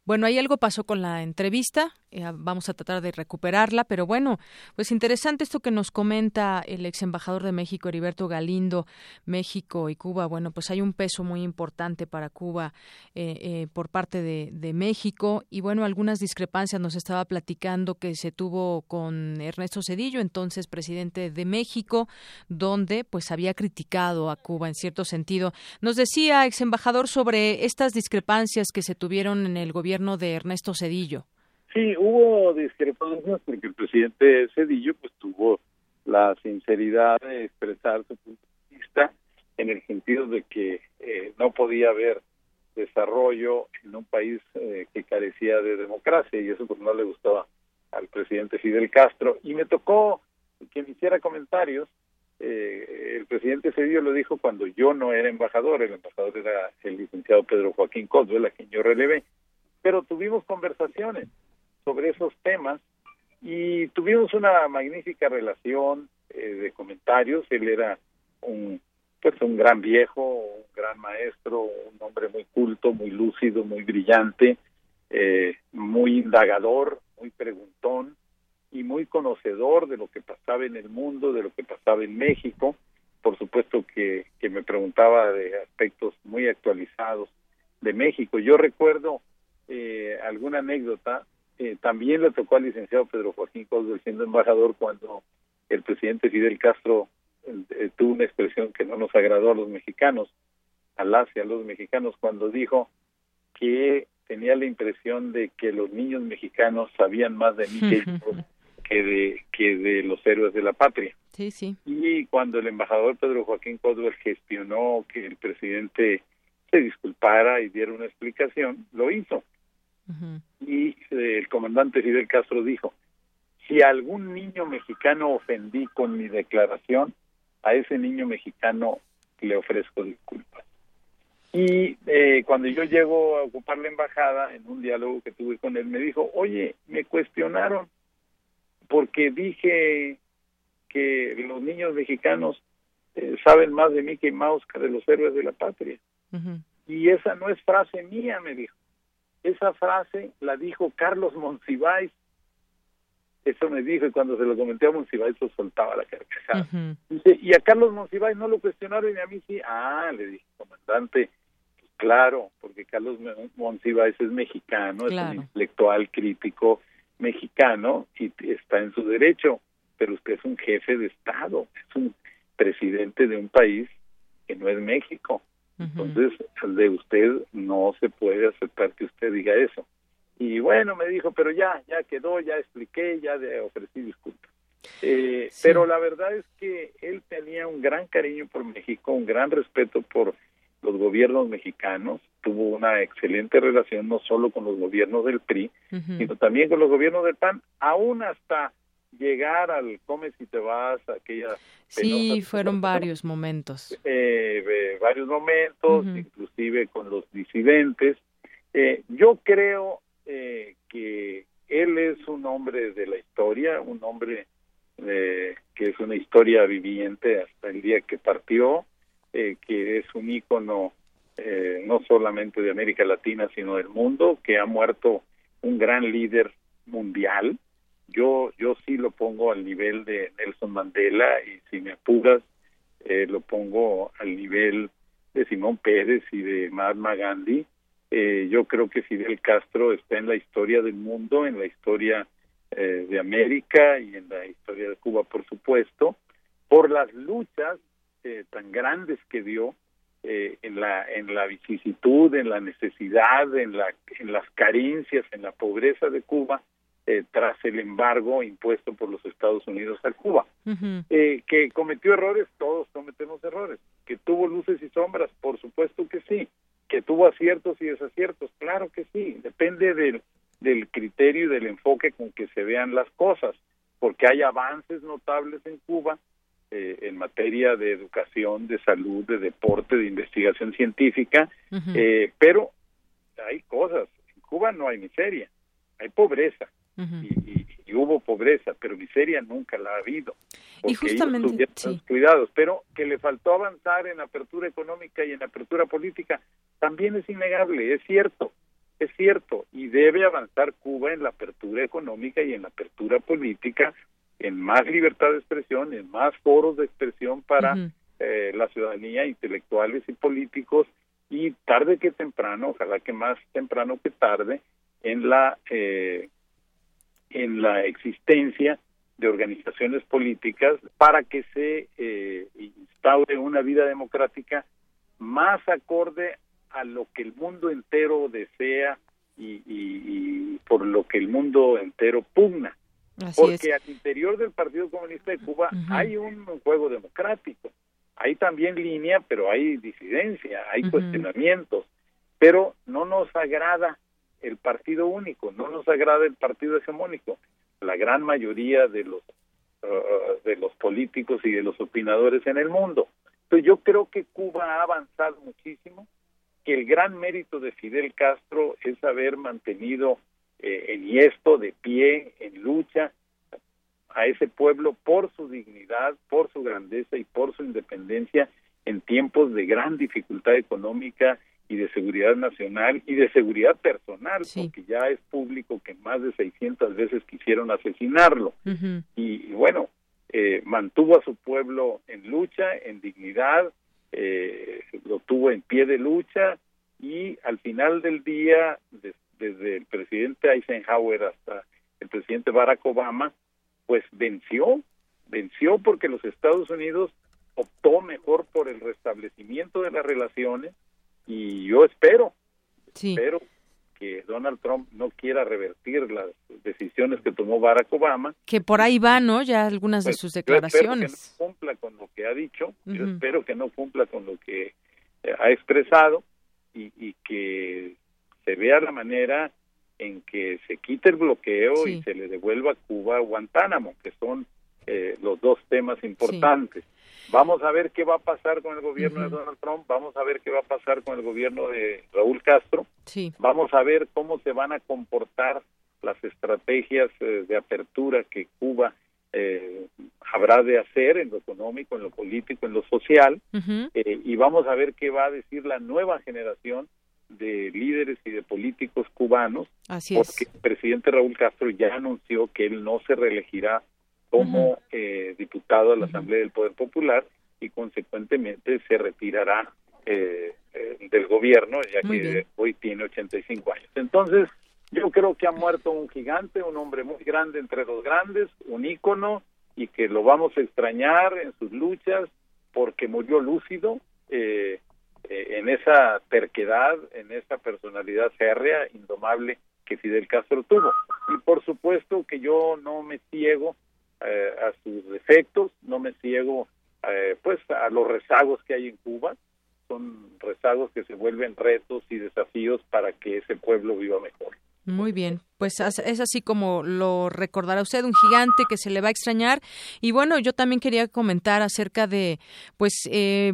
Bueno, ahí algo pasó con la entrevista, eh, vamos a tratar de recuperarla, pero bueno, pues interesante esto que nos comenta el ex embajador de México, Heriberto Galindo, México y Cuba. Bueno, pues hay un peso muy importante para Cuba eh, eh, por parte de, de, México y bueno, algunas discrepancias nos estaba platicando que se tuvo con Ernesto Cedillo, entonces presidente de México, donde pues había criticado a Cuba en cierto sentido. Nos decía, ex embajador, sobre estas discrepancias que se tuvieron en el gobierno de Ernesto Cedillo. Sí, hubo discrepancias porque el presidente Cedillo pues tuvo la sinceridad de expresar su punto de vista en el sentido de que eh, no podía haber desarrollo en un país eh, que carecía de democracia y eso pues no le gustaba al presidente Fidel Castro. Y me tocó que me hiciera comentarios eh, el presidente Cedillo lo dijo cuando yo no era embajador, el embajador era el licenciado Pedro Joaquín Coswell, a quien yo relevé, pero tuvimos conversaciones sobre esos temas y tuvimos una magnífica relación eh, de comentarios. Él era un pues un gran viejo, un gran maestro, un hombre muy culto, muy lúcido, muy brillante, eh, muy indagador, muy preguntón y muy conocedor de lo que pasaba en el mundo, de lo que pasaba en México. Por supuesto que, que me preguntaba de aspectos muy actualizados de México. Yo recuerdo eh, alguna anécdota. Eh, también le tocó al licenciado Pedro Joaquín Coswell siendo embajador cuando el presidente Fidel Castro eh, tuvo una expresión que no nos agradó a los mexicanos, a las y a los mexicanos, cuando dijo que tenía la impresión de que los niños mexicanos sabían más de mí que, de, que de los héroes de la patria. Sí, sí. Y cuando el embajador Pedro Joaquín Coswell gestionó que el presidente se disculpara y diera una explicación, lo hizo. Y eh, el comandante Fidel Castro dijo, si algún niño mexicano ofendí con mi declaración, a ese niño mexicano le ofrezco disculpas. Y eh, cuando yo llego a ocupar la embajada, en un diálogo que tuve con él, me dijo, oye, me cuestionaron porque dije que los niños mexicanos eh, saben más de mí que Maus que de los héroes de la patria. Y esa no es frase mía, me dijo. Esa frase la dijo Carlos Monsiváis. Eso me dijo y cuando se lo comenté a Monsiváis, pues soltaba la carcajada. Dice, y a Carlos Monsiváis no lo cuestionaron y a mí sí. Ah, le dije, comandante, pues claro, porque Carlos Monsiváis es mexicano, es un intelectual crítico mexicano y está en su derecho, pero usted es un jefe de Estado, es un presidente de un país que no es México. Entonces, de usted no se puede aceptar que usted diga eso. Y bueno, me dijo, pero ya, ya quedó, ya expliqué, ya de, ofrecí disculpas. Eh, Pero la verdad es que él tenía un gran cariño por México, un gran respeto por los gobiernos mexicanos, tuvo una excelente relación no solo con los gobiernos del PRI, sino también con los gobiernos del PAN, aún hasta llegar al come si te vas, aquella... Sí, fueron varios momentos. Eh, varios momentos, inclusive con los disidentes. Eh, yo creo eh, que él es un hombre de la historia, un hombre eh, que es una historia viviente hasta el día que partió, eh, que es un ícono eh, no solamente de América Latina, sino del mundo, que ha muerto un gran líder mundial. Yo, yo sí lo pongo al nivel de Nelson Mandela y si me apuras, eh, lo pongo al nivel de Simón Pérez y de Mahatma Gandhi. Eh, yo creo que Fidel Castro está en la historia del mundo, en la historia eh, de América y en la historia de Cuba, por supuesto, por las luchas eh, tan grandes que dio eh, en la en la vicisitud, en la necesidad, en la en las carencias, en la pobreza de Cuba eh, tras el embargo impuesto por los Estados Unidos a Cuba. Eh, que cometió errores, todos cometemos errores. Que tuvo luces y sombras, por supuesto que sí. Que tuvo aciertos y desaciertos, claro que sí. Depende del, del criterio y del enfoque con que se vean las cosas, porque hay avances notables en Cuba eh, en materia de educación, de salud, de deporte, de investigación científica, eh, pero hay cosas. En Cuba no hay miseria, hay pobreza y, y hubo pobreza, pero miseria nunca la ha habido. Y justamente, ellos tuvieron cuidados, pero que le faltó avanzar en apertura económica y en apertura política también es innegable, es cierto, es cierto, y debe avanzar Cuba en la apertura económica y en la apertura política, en más libertad de expresión, en más foros de expresión para eh, la ciudadanía, intelectuales y políticos, y tarde que temprano, ojalá que más temprano que tarde, en la eh, en la existencia de organizaciones políticas para que se eh, instaure una vida democrática más acorde a lo que el mundo entero desea y, y- y por lo que el mundo entero pugna. Así Porque es. al interior del Partido Comunista de Cuba hay un juego democrático. Hay también línea, pero hay disidencia, hay cuestionamientos. Pero no nos agrada el partido único, no nos agrada el partido hegemónico. La gran mayoría de los uh, de los políticos y de los opinadores en el mundo. Entonces yo creo que Cuba ha avanzado muchísimo, que el gran mérito de Fidel Castro es haber mantenido eh, enhiesto, de pie, en lucha, a ese pueblo por su dignidad, por su grandeza y por su independencia en tiempos de gran dificultad económica y de seguridad nacional y de seguridad personal, porque ya es público que más de 600 veces quisieron asesinarlo. Y, y bueno, eh, mantuvo a su pueblo en lucha, en dignidad, eh, lo tuvo en pie de lucha y al final del día, des- desde el presidente Eisenhower hasta el presidente Barack Obama, pues venció, venció porque los Estados Unidos optó mejor por el restablecimiento de las relaciones y yo espero, espero que Donald Trump no quiera revertir las decisiones que tomó Barack Obama. Que por ahí va, ¿no? Ya algunas de Pues, sus yo espero declaraciones. que no cumpla con lo que ha dicho, yo espero que no cumpla con lo que eh, ha expresado y, y que se vea la manera en que se quite el bloqueo y se le devuelva a Cuba a Guantánamo, que son eh, los dos temas importantes. Vamos a ver qué va a pasar con el gobierno de Donald Trump, vamos a ver qué va a pasar con el gobierno de Raúl Castro, Sí. vamos a ver cómo se van a comportar las estrategias eh, de apertura que Cuba eh, habrá de hacer en lo económico, en lo político, en lo social, eh, y vamos a ver qué va a decir la nueva generación de líderes y de políticos cubanos, Así porque es. el presidente Raúl Castro ya anunció que él no se reelegirá como eh, diputado a la Asamblea del Poder Popular y consecuentemente se retirará eh, eh, del gobierno, ya Muy que bien. hoy tiene 85 años. Entonces, yo creo que ha muerto un gigante, un hombre muy grande entre los grandes, un ícono, y que lo vamos a extrañar en sus luchas porque murió lúcido eh, eh, en esa terquedad, en esa personalidad férrea, indomable que Fidel Castro tuvo. Y por supuesto que yo no me ciego eh, a sus defectos, no me ciego eh, pues a los rezagos que hay en Cuba, son rezagos que se vuelven retos y desafíos para que ese pueblo viva mejor. Muy bien. Pues es así como lo recordará usted, un gigante que se le va a extrañar. Y bueno, yo también quería comentar acerca de, pues, eh,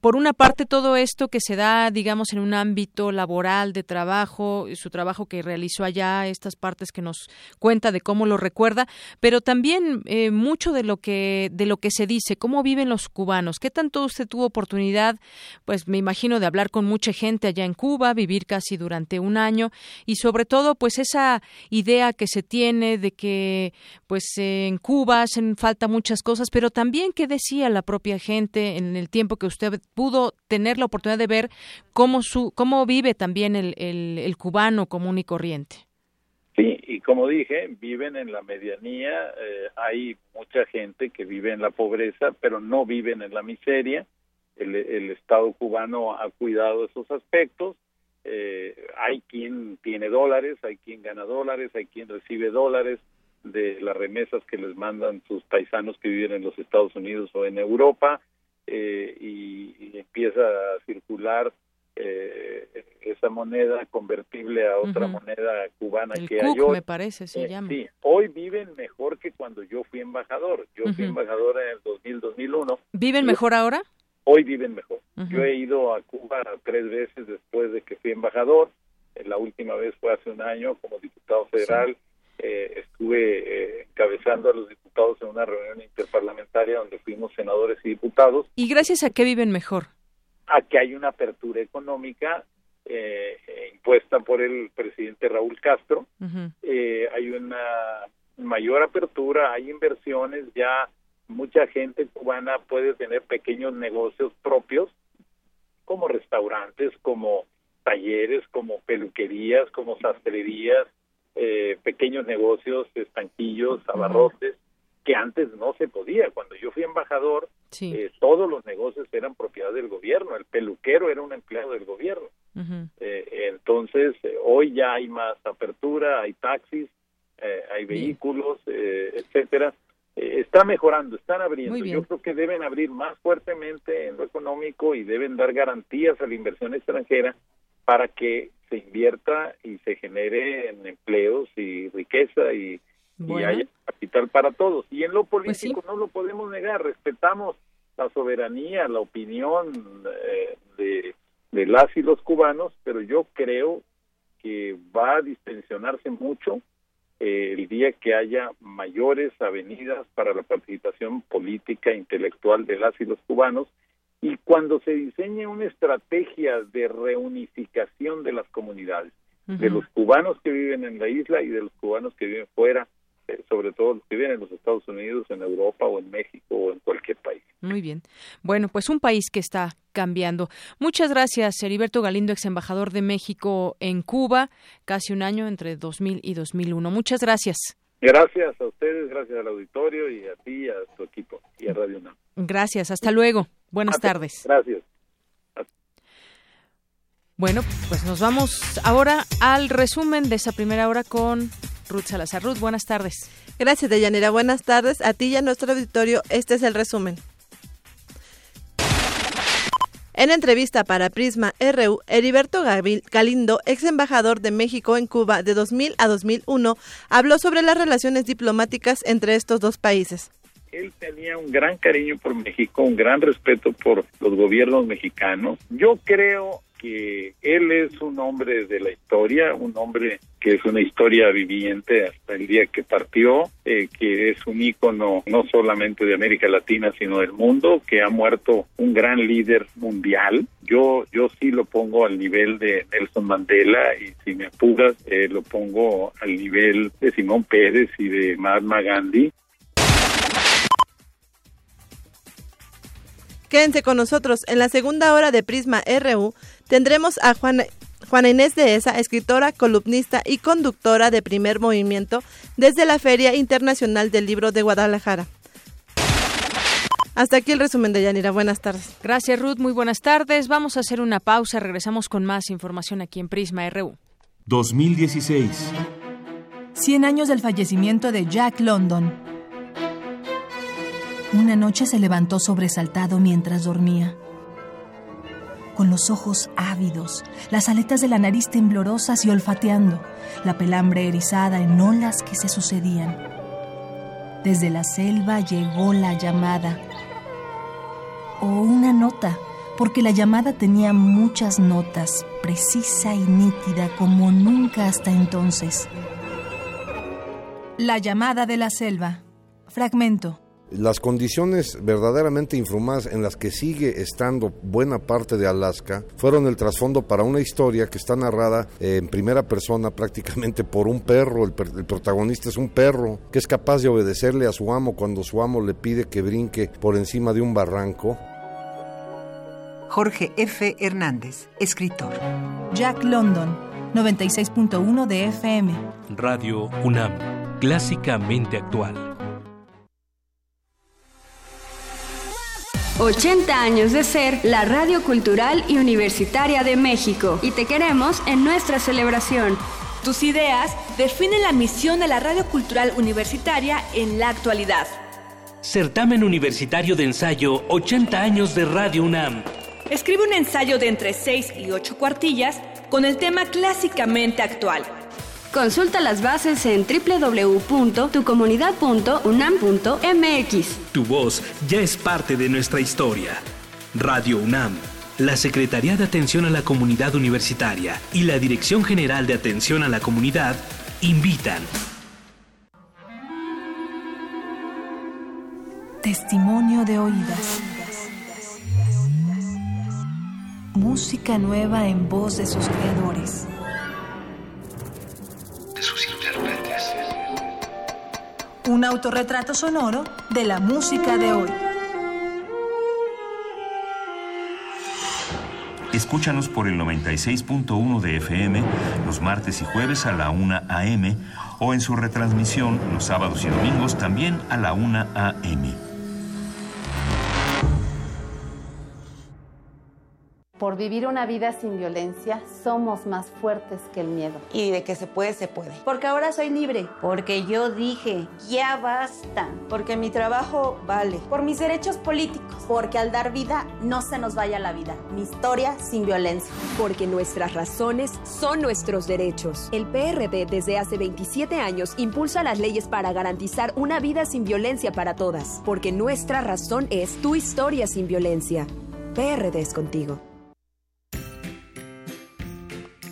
por una parte todo esto que se da, digamos, en un ámbito laboral de trabajo, su trabajo que realizó allá, estas partes que nos cuenta de cómo lo recuerda, pero también eh, mucho de lo que de lo que se dice, cómo viven los cubanos, qué tanto usted tuvo oportunidad, pues me imagino de hablar con mucha gente allá en Cuba, vivir casi durante un año y sobre todo, pues esa idea que se tiene de que pues en Cuba hacen falta muchas cosas, pero también qué decía la propia gente en el tiempo que usted pudo tener la oportunidad de ver cómo su cómo vive también el, el, cubano común y corriente. Sí, y como dije, viven en la medianía, eh, hay mucha gente que vive en la pobreza, pero no viven en la miseria. El, el Estado cubano ha cuidado esos aspectos eh, hay quien tiene dólares, hay quien gana dólares, hay quien recibe dólares de las remesas que les mandan sus paisanos que viven en los Estados Unidos o en Europa eh, y, empieza a circular eh, esa moneda convertible a otra moneda cubana que hay hoy. me parece, se llama. Sí, hoy viven mejor que cuando yo fui embajador. Yo fui embajador en el 2000-2001. ¿Viven mejor ahora? Hoy viven mejor. Yo he ido a Cuba tres veces después de que fui embajador. Eh, la última vez fue hace un año como diputado federal. Eh, estuve eh, encabezando a los diputados en una reunión interparlamentaria donde fuimos senadores y diputados. ¿Y gracias a qué viven mejor? A que hay una apertura económica impuesta por el presidente Raúl Castro. hay una mayor apertura, hay inversiones ya mucha gente cubana puede tener pequeños negocios propios, como restaurantes, como talleres, como peluquerías, como sastrerías, eh, pequeños negocios, estanquillos, abarrotes, que antes no se podía. Cuando yo fui embajador, eh, todos los negocios eran propiedad del gobierno, el peluquero era un empleado del gobierno. Eh, entonces, hoy ya hay más apertura, hay taxis, hay vehículos, etcétera eh, está mejorando, están abriendo. Yo creo que deben abrir más fuertemente en lo económico y deben dar garantías a la inversión extranjera para que se invierta y se genere en empleos y riqueza y, haya capital para todos. Y en lo pues político no lo podemos negar, respetamos la soberanía, la opinión eh, de, de las y los cubanos, pero yo creo que va a distensionarse mucho el día que haya mayores avenidas para la participación política e intelectual de las y los cubanos y cuando se diseñe una estrategia de reunificación de las comunidades, de los cubanos que viven en la isla y de los cubanos que viven fuera eh, sobre todo los que viven en los Estados Unidos, en Europa o en México o en cualquier país. Muy bien. Bueno, pues un país que está cambiando. Muchas gracias, Heriberto Galindo, ex embajador de México en Cuba, casi un año entre 2000 y 2001. Muchas gracias. Gracias a ustedes, gracias al auditorio y a ti, a tu equipo y a Radio UNAM. Gracias, hasta luego. Buenas tardes. Gracias. Bueno, pues nos vamos ahora al resumen de esa primera hora con Ruth Salazar. Ruth, buenas tardes. Gracias, Deyanira. Buenas tardes. A ti y a nuestro auditorio, este es el resumen. En entrevista para Prisma RU, Heriberto Galindo, ex embajador de México en Cuba de 2000 a 2001, habló sobre las relaciones diplomáticas entre estos dos países. Él tenía un gran cariño por México, un gran respeto por los gobiernos mexicanos. Yo creo que él es un hombre de la historia, un hombre que es una historia viviente hasta el día que partió, eh, que es un ícono no solamente de América Latina, sino del mundo, que ha muerto un gran líder mundial. Yo, yo sí lo pongo al nivel de Nelson Mandela y si me apuras, eh, lo pongo al nivel de Simón Pérez y de Mahatma Gandhi. Quédense con nosotros en la segunda hora de Prisma RU Tendremos a Juana, Juana Inés de Esa, escritora, columnista y conductora de primer movimiento desde la Feria Internacional del Libro de Guadalajara. Hasta aquí el resumen de Yanira. Buenas tardes. Gracias, Ruth. Muy buenas tardes. Vamos a hacer una pausa. Regresamos con más información aquí en Prisma RU. 2016. 100 años del fallecimiento de Jack London. Una noche se levantó sobresaltado mientras dormía con los ojos ávidos, las aletas de la nariz temblorosas y olfateando, la pelambre erizada en olas que se sucedían. Desde la selva llegó la llamada. O una nota, porque la llamada tenía muchas notas, precisa y nítida como nunca hasta entonces. La llamada de la selva. Fragmento. Las condiciones verdaderamente infrahumanas en las que sigue estando buena parte de Alaska fueron el trasfondo para una historia que está narrada en primera persona prácticamente por un perro. El, el, protagonista es un perro que es capaz de obedecerle a su amo cuando su amo le pide que brinque por encima de un barranco. Jorge F. Hernández, escritor. Jack London, 96.1 de FM. Radio UNAM, clásicamente actual. 80 años de ser la radio cultural y universitaria de México y te queremos en nuestra celebración. Tus ideas definen la misión de la radio cultural universitaria en la actualidad. Certamen Universitario de Ensayo 80 años de Radio UNAM. Escribe un ensayo de entre 6 y 8 cuartillas con el tema clásicamente actual. Consulta las bases en www.tucomunidad.unam.mx. Tu voz ya es parte de nuestra historia. Radio UNAM, la Secretaría de Atención a la Comunidad Universitaria y la Dirección General de Atención a la Comunidad invitan. Testimonio de oídas. Música nueva en voz de sus creadores. Un autorretrato sonoro de la música de hoy. Escúchanos por el 96.1 de FM los martes y jueves a la 1 a.m. o en su retransmisión los sábados y domingos también a la 1 a.m. Por vivir una vida sin violencia, somos más fuertes que el miedo. Y de que se puede, se puede. Porque ahora soy libre. Porque yo dije, ya basta. Porque mi trabajo vale. Por mis derechos políticos. Porque al dar vida, no se nos vaya la vida. Mi historia sin violencia. Porque nuestras razones son nuestros derechos. El PRD desde hace 27 años impulsa las leyes para garantizar una vida sin violencia para todas. Porque nuestra razón es tu historia sin violencia. PRD es contigo.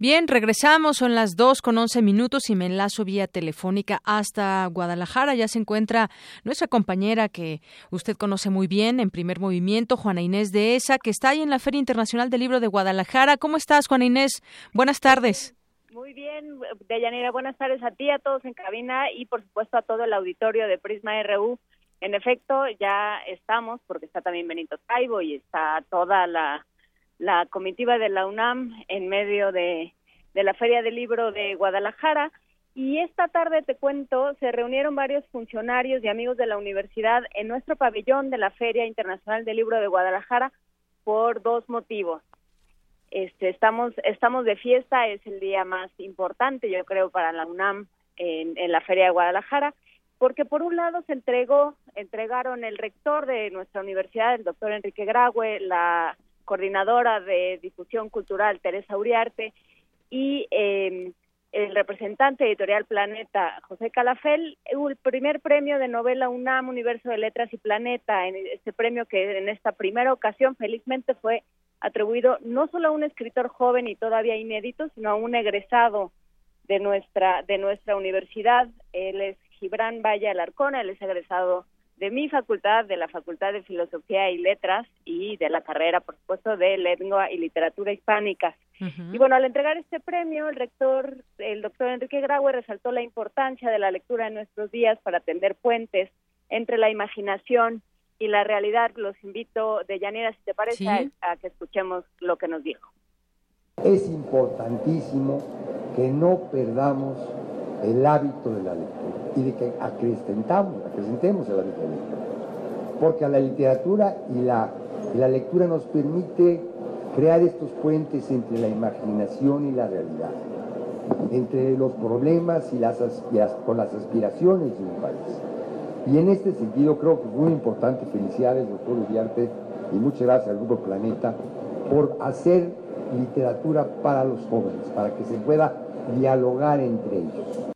Bien, regresamos, son las 2 con 11 minutos y me enlazo vía telefónica hasta Guadalajara. Ya se encuentra nuestra compañera que usted conoce muy bien en primer movimiento, Juana Inés de ESA, que está ahí en la Feria Internacional del Libro de Guadalajara. ¿Cómo estás, Juana Inés? Buenas tardes. Muy bien, Deyanira, buenas tardes a ti, a todos en cabina y por supuesto a todo el auditorio de Prisma RU. En efecto, ya estamos, porque está también Benito Taibo y está toda la la comitiva de la UNAM en medio de, la Feria del Libro de Guadalajara. Y esta tarde, te cuento, se reunieron varios funcionarios y amigos de la universidad en nuestro pabellón de la Feria Internacional del Libro de Guadalajara por dos motivos. Este, estamos, estamos de fiesta, es el día más importante, yo creo, para la UNAM en, en la Feria de Guadalajara. porque por un lado se entregó, entregaron el rector de nuestra universidad, el doctor Enrique Graue, la coordinadora de difusión cultural, Teresa Uriarte, y eh, el representante editorial Planeta, José Calafel, el primer premio de novela UNAM, Universo de Letras y Planeta, en este premio que en esta primera ocasión felizmente fue atribuido no solo a un escritor joven y todavía inédito, sino a un egresado de nuestra de nuestra universidad. Él es Gibran Valle Alarcón, él es egresado de mi facultad, de la Facultad de Filosofía y Letras y de la carrera, por supuesto, de Lengua y Literatura Hispánicas. Y bueno, al entregar este premio, el rector, el doctor Enrique Graue, resaltó la importancia de la lectura en nuestros días para tender puentes entre la imaginación y la realidad. Los invito, de Yanira, si te parece, a, que escuchemos lo que nos dijo. Es importantísimo que no perdamos el hábito de la lectura y de que acrecentamos, acrecentemos el hábito de la lectura. Porque a la literatura y la, la lectura nos permite crear estos puentes entre la imaginación y la realidad, entre los problemas y las, las aspiraciones de un país. Y en este sentido creo que es muy importante felicidades, doctor Uriarte, y muchas gracias al Grupo Planeta por hacer literatura para los jóvenes, para que se pueda dialogar entre ellos.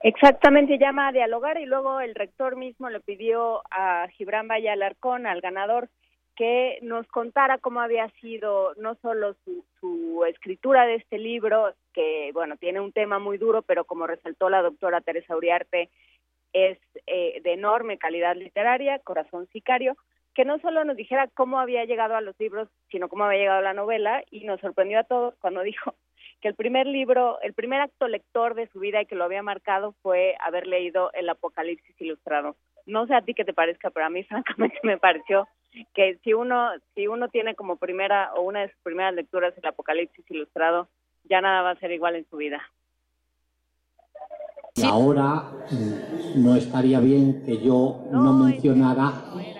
Exactamente, llama a dialogar y luego el rector mismo le pidió a Gibran Valle Alarcón, al ganador, que nos contara cómo había sido no solo su, escritura de este libro, que bueno, tiene un tema muy duro, pero como resaltó la doctora Teresa Uriarte, es eh, de enorme calidad literaria, Corazón Sicario, que no solo nos dijera cómo había llegado a los libros, sino cómo había llegado la novela, y nos sorprendió a todos cuando dijo que el primer libro, el primer acto lector de su vida y que lo había marcado fue haber leído el Apocalipsis Ilustrado. No sé a ti qué te parezca, pero a mí francamente me pareció que si uno si uno tiene como primera o una de sus primeras lecturas el Apocalipsis ilustrado, ya nada va a ser igual en su vida. Ahora mm, no estaría bien que yo no mencionara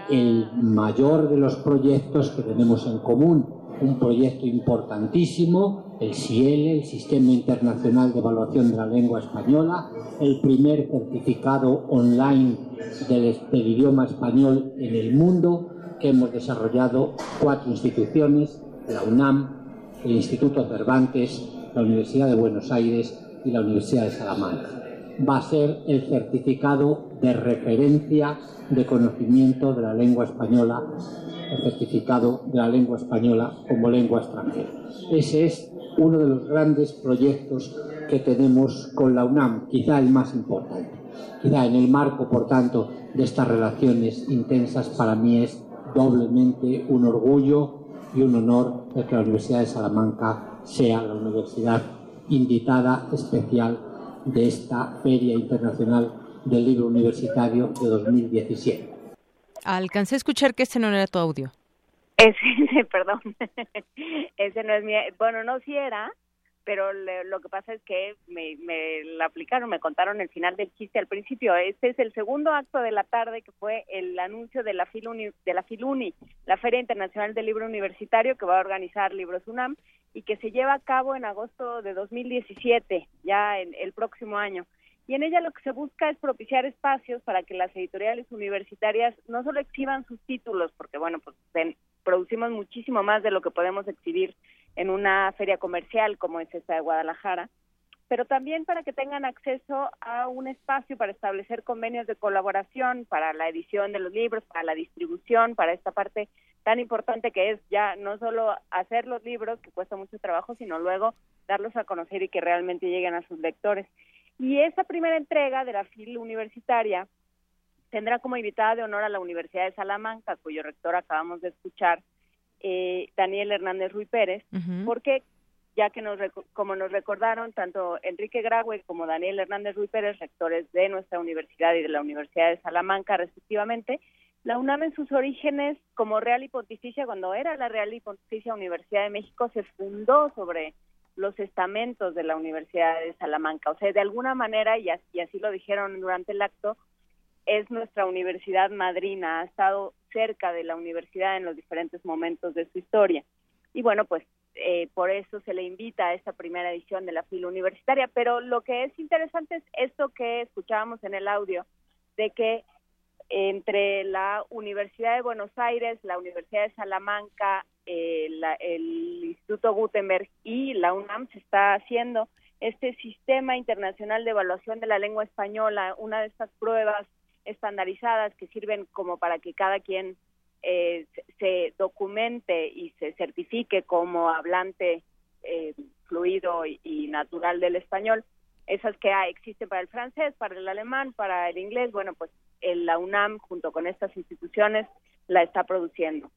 el mayor de los proyectos que tenemos en común, un proyecto importantísimo, el SIEL, el Sistema Internacional de Evaluación de la Lengua Española, el primer certificado online del, del idioma español en el mundo, que hemos desarrollado cuatro instituciones, la UNAM, el Instituto Cervantes, la Universidad de Buenos Aires y la Universidad de Salamanca. Va a ser el certificado de referencia de conocimiento de la lengua española, el certificado de la lengua española como lengua extranjera. Ese es uno de los grandes proyectos que tenemos con la UNAM, quizá el más importante. Quizá en el marco, por tanto, de estas relaciones intensas para mí es doblemente un orgullo y un honor de que la Universidad de Salamanca sea la universidad invitada especial de esta Feria Internacional del Libro Universitario de 2017. Alcancé a escuchar que este no era tu audio. Ese, perdón, ese no es mi, bueno, no si era, pero lo que pasa es que me, me la aplicaron, me contaron el final del chiste al principio. Este es el segundo acto de la tarde que fue el anuncio de la Filuni, de la Filuni, la Feria Internacional del Libro Universitario que va a organizar Libros UNAM y que se lleva a cabo en agosto de 2017, ya en el próximo año. Y en ella lo que se busca es propiciar espacios para que las editoriales universitarias no solo exhiban sus títulos, porque bueno, pues producimos muchísimo más de lo que podemos exhibir en una feria comercial como es esta de Guadalajara, pero también para que tengan acceso a un espacio para establecer convenios de colaboración para la edición de los libros, para la distribución, para esta parte tan importante que es ya no solo hacer los libros, que cuesta mucho trabajo, sino luego darlos a conocer y que realmente lleguen a sus lectores. Y esa primera entrega de la FIL universitaria tendrá como invitada de honor a la Universidad de Salamanca, cuyo rector acabamos de escuchar, eh, Daniel Hernández Ruiz Pérez, porque ya que nos como nos recordaron tanto Enrique Graue como Daniel Hernández Ruiz Pérez, rectores de nuestra universidad y de la Universidad de Salamanca respectivamente, la UNAM en sus orígenes como Real y Pontificia, cuando era la Real y Pontificia Universidad de México, se fundó sobre los estamentos de la Universidad de Salamanca. O sea, de alguna manera, y así, y así lo dijeron durante el acto, es nuestra universidad madrina, ha estado cerca de la universidad en los diferentes momentos de su historia. Y bueno, pues eh, por eso se le invita a esta primera edición de la fila universitaria. Pero lo que es interesante es esto que escuchábamos en el audio, de que entre la Universidad de Buenos Aires, la Universidad de Salamanca, eh, el Instituto Gutenberg y la UNAM se está haciendo este sistema internacional de evaluación de la lengua española, una de estas pruebas estandarizadas que sirven como para que cada quien eh, se documente y se certifique como hablante eh, fluido y, natural del español. Esas que existen para el francés, para el alemán, para el inglés, bueno, pues la UNAM junto con estas instituciones la está produciendo.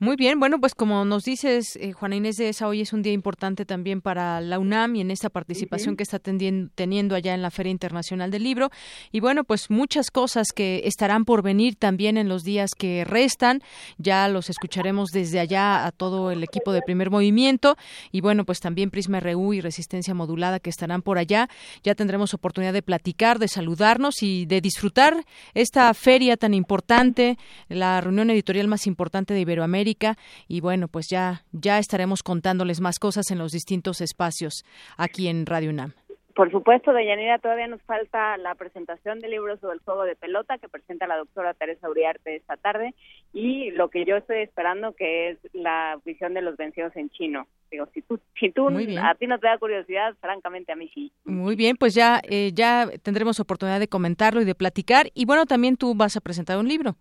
Muy bien, bueno, pues como nos dices, eh, Juana Inés de esa, hoy es un día importante también para la UNAM y en esta participación que está teniendo allá en la Feria Internacional del Libro. Y bueno, pues muchas cosas que estarán por venir también en los días que restan. Ya los escucharemos desde allá a todo el equipo de primer movimiento. Y bueno, pues también Prisma RU y Resistencia Modulada que estarán por allá. Ya tendremos oportunidad de platicar, de saludarnos y de disfrutar esta feria tan importante, la reunión editorial más importante de Iberoamérica América y bueno, pues ya ya estaremos contándoles más cosas en los distintos espacios aquí en Radio UNAM. Por supuesto, Deyanira, todavía nos falta la presentación del libro sobre el juego de pelota que presenta la doctora Teresa Uriarte esta tarde y lo que yo estoy esperando que es la visión de los vencidos en chino. Digo, si tú, si tú a ti no te da curiosidad, francamente a mí sí. Muy bien, pues ya, eh, ya tendremos oportunidad de comentarlo y de platicar. Y bueno, también tú vas a presentar un libro.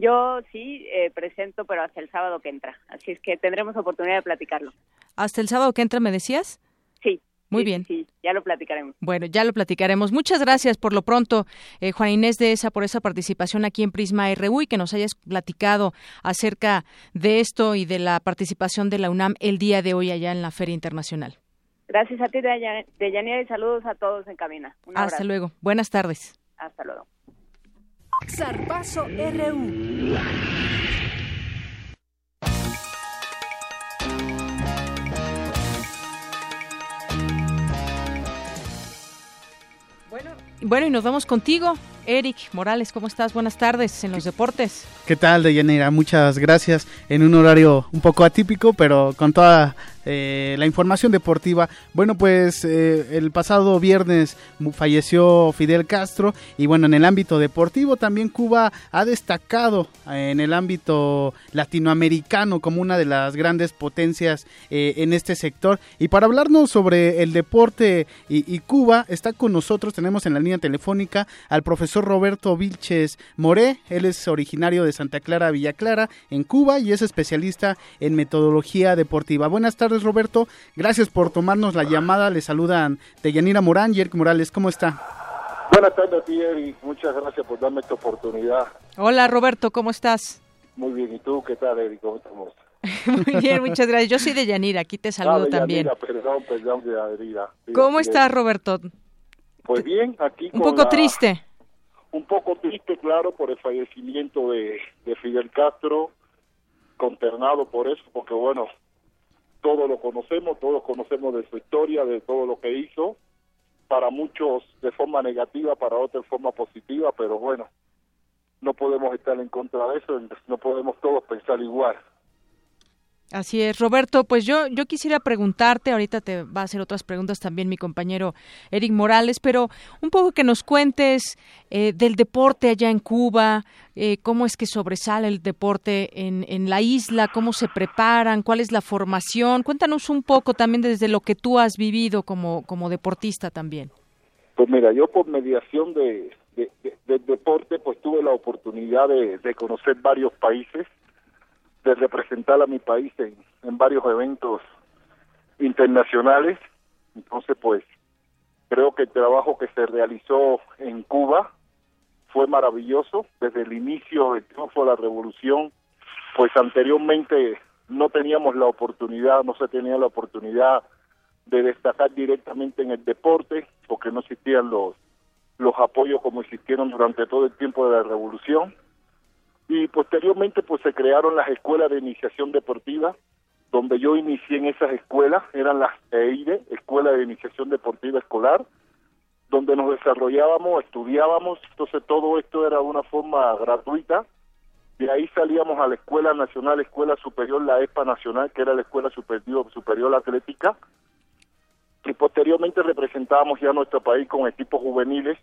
Yo sí eh, presento, pero hasta el sábado que entra. Así es que tendremos oportunidad de platicarlo. ¿Hasta el sábado que entra me decías? Sí. Muy bien. Sí, ya lo platicaremos. Bueno, ya lo platicaremos. Muchas gracias por lo pronto, eh, Juan Inés de esa, por esa participación aquí en Prisma RU y que nos hayas platicado acerca de esto y de la participación de la UNAM el día de hoy allá en la Feria Internacional. Gracias a ti, Deyanira, y saludos a todos en cabina. Hasta luego. Buenas tardes. Hasta luego. Zarpazo RU. Bueno, bueno, y nos vamos contigo, Eric Morales. ¿Cómo estás? Buenas tardes en los deportes. ¿Qué tal, Deyanira? Muchas gracias. En un horario un poco atípico, pero con toda eh, la información deportiva. Bueno, pues eh, el pasado viernes falleció Fidel Castro y bueno, en el ámbito deportivo también Cuba ha destacado eh, en el ámbito latinoamericano como una de las grandes potencias en este sector. Y para hablarnos sobre el deporte y, y, Cuba, está con nosotros, tenemos en la línea telefónica al profesor Roberto Vilches Moré. Él es originario de Santa Clara, Villa Clara, en Cuba y es especialista en metodología deportiva. Buenas tardes. Roberto. Gracias por tomarnos la llamada. Le saludan Deyanira Morán y Eric Morales. ¿Cómo está? Buenas tardes a ti, Eric. Muchas gracias por darme esta oportunidad. Hola, Roberto. ¿Cómo estás? Muy bien. ¿Y tú qué tal, Eric? ¿Cómo estamos? Muy bien, muchas gracias. Yo soy de Yanira, aquí te saludo ah, también. Perdón, perdón, de Yanira. ¿Cómo estás, Roberto? Pues bien, aquí. Un poco triste. Un poco triste, claro, por el fallecimiento de, de Fidel Castro, consternado por eso, porque bueno, todos lo conocemos, todos conocemos de su historia, de todo lo que hizo, para muchos de forma negativa, para otros de forma positiva, pero bueno, no podemos estar en contra de eso, no podemos todos pensar igual. Así es, Roberto, pues yo, yo quisiera preguntarte, ahorita te va a hacer otras preguntas también mi compañero Eric Morales, pero un poco que nos cuentes eh, del deporte allá en Cuba, eh, cómo es que sobresale el deporte en, en la isla, cómo se preparan, cuál es la formación. Cuéntanos un poco también desde lo que tú has vivido como, como deportista también. Pues mira, yo por mediación de, del deporte, pues tuve la oportunidad de conocer varios países de representar a mi país en, varios eventos internacionales. Entonces, pues, creo que el trabajo que se realizó en Cuba fue maravilloso desde el inicio del triunfo de la revolución, pues anteriormente no teníamos la oportunidad, no se tenía la oportunidad de destacar directamente en el deporte, porque no existían los, los apoyos como existieron durante todo el tiempo de la revolución y posteriormente pues se crearon las escuelas de iniciación deportiva donde yo inicié en esas escuelas eran las EIDE, Escuela de Iniciación Deportiva Escolar donde nos desarrollábamos, estudiábamos, entonces todo esto era de una forma gratuita. De ahí salíamos a la Escuela Nacional, Escuela Superior, la ESPA Nacional, que era la Escuela Superior, Superior Atlética, y posteriormente representábamos ya nuestro país con equipos juveniles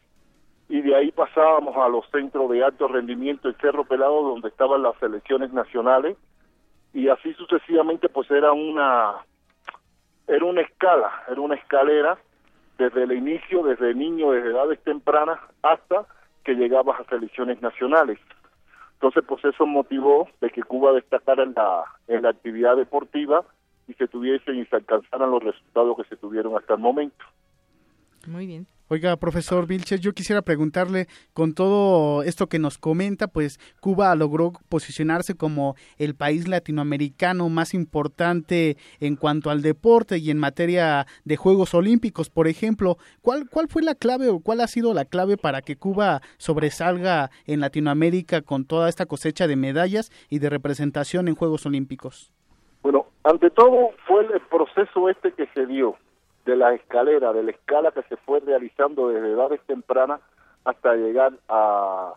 y de ahí pasábamos a los centros de alto rendimiento el Cerro Pelado donde estaban las selecciones nacionales y así sucesivamente pues era una era una escala, era una escalera desde el inicio, desde niño, desde edades tempranas hasta que llegabas a selecciones nacionales. Entonces, pues eso motivó de que Cuba destacara en la, en la actividad deportiva y se tuviesen y se alcanzaran los resultados que se tuvieron hasta el momento. Muy bien. Oiga, profesor Vilches, yo quisiera preguntarle, con todo esto que nos comenta, pues Cuba logró posicionarse como el país latinoamericano más importante en cuanto al deporte y en materia de Juegos Olímpicos, por ejemplo. ¿Cuál, cuál fue la clave o cuál ha sido la clave para que Cuba sobresalga en Latinoamérica con toda esta cosecha de medallas y de representación en Juegos Olímpicos? Bueno, ante todo fue el proceso este que se dio de la escalera, de la escala que se fue realizando desde edades tempranas hasta llegar a,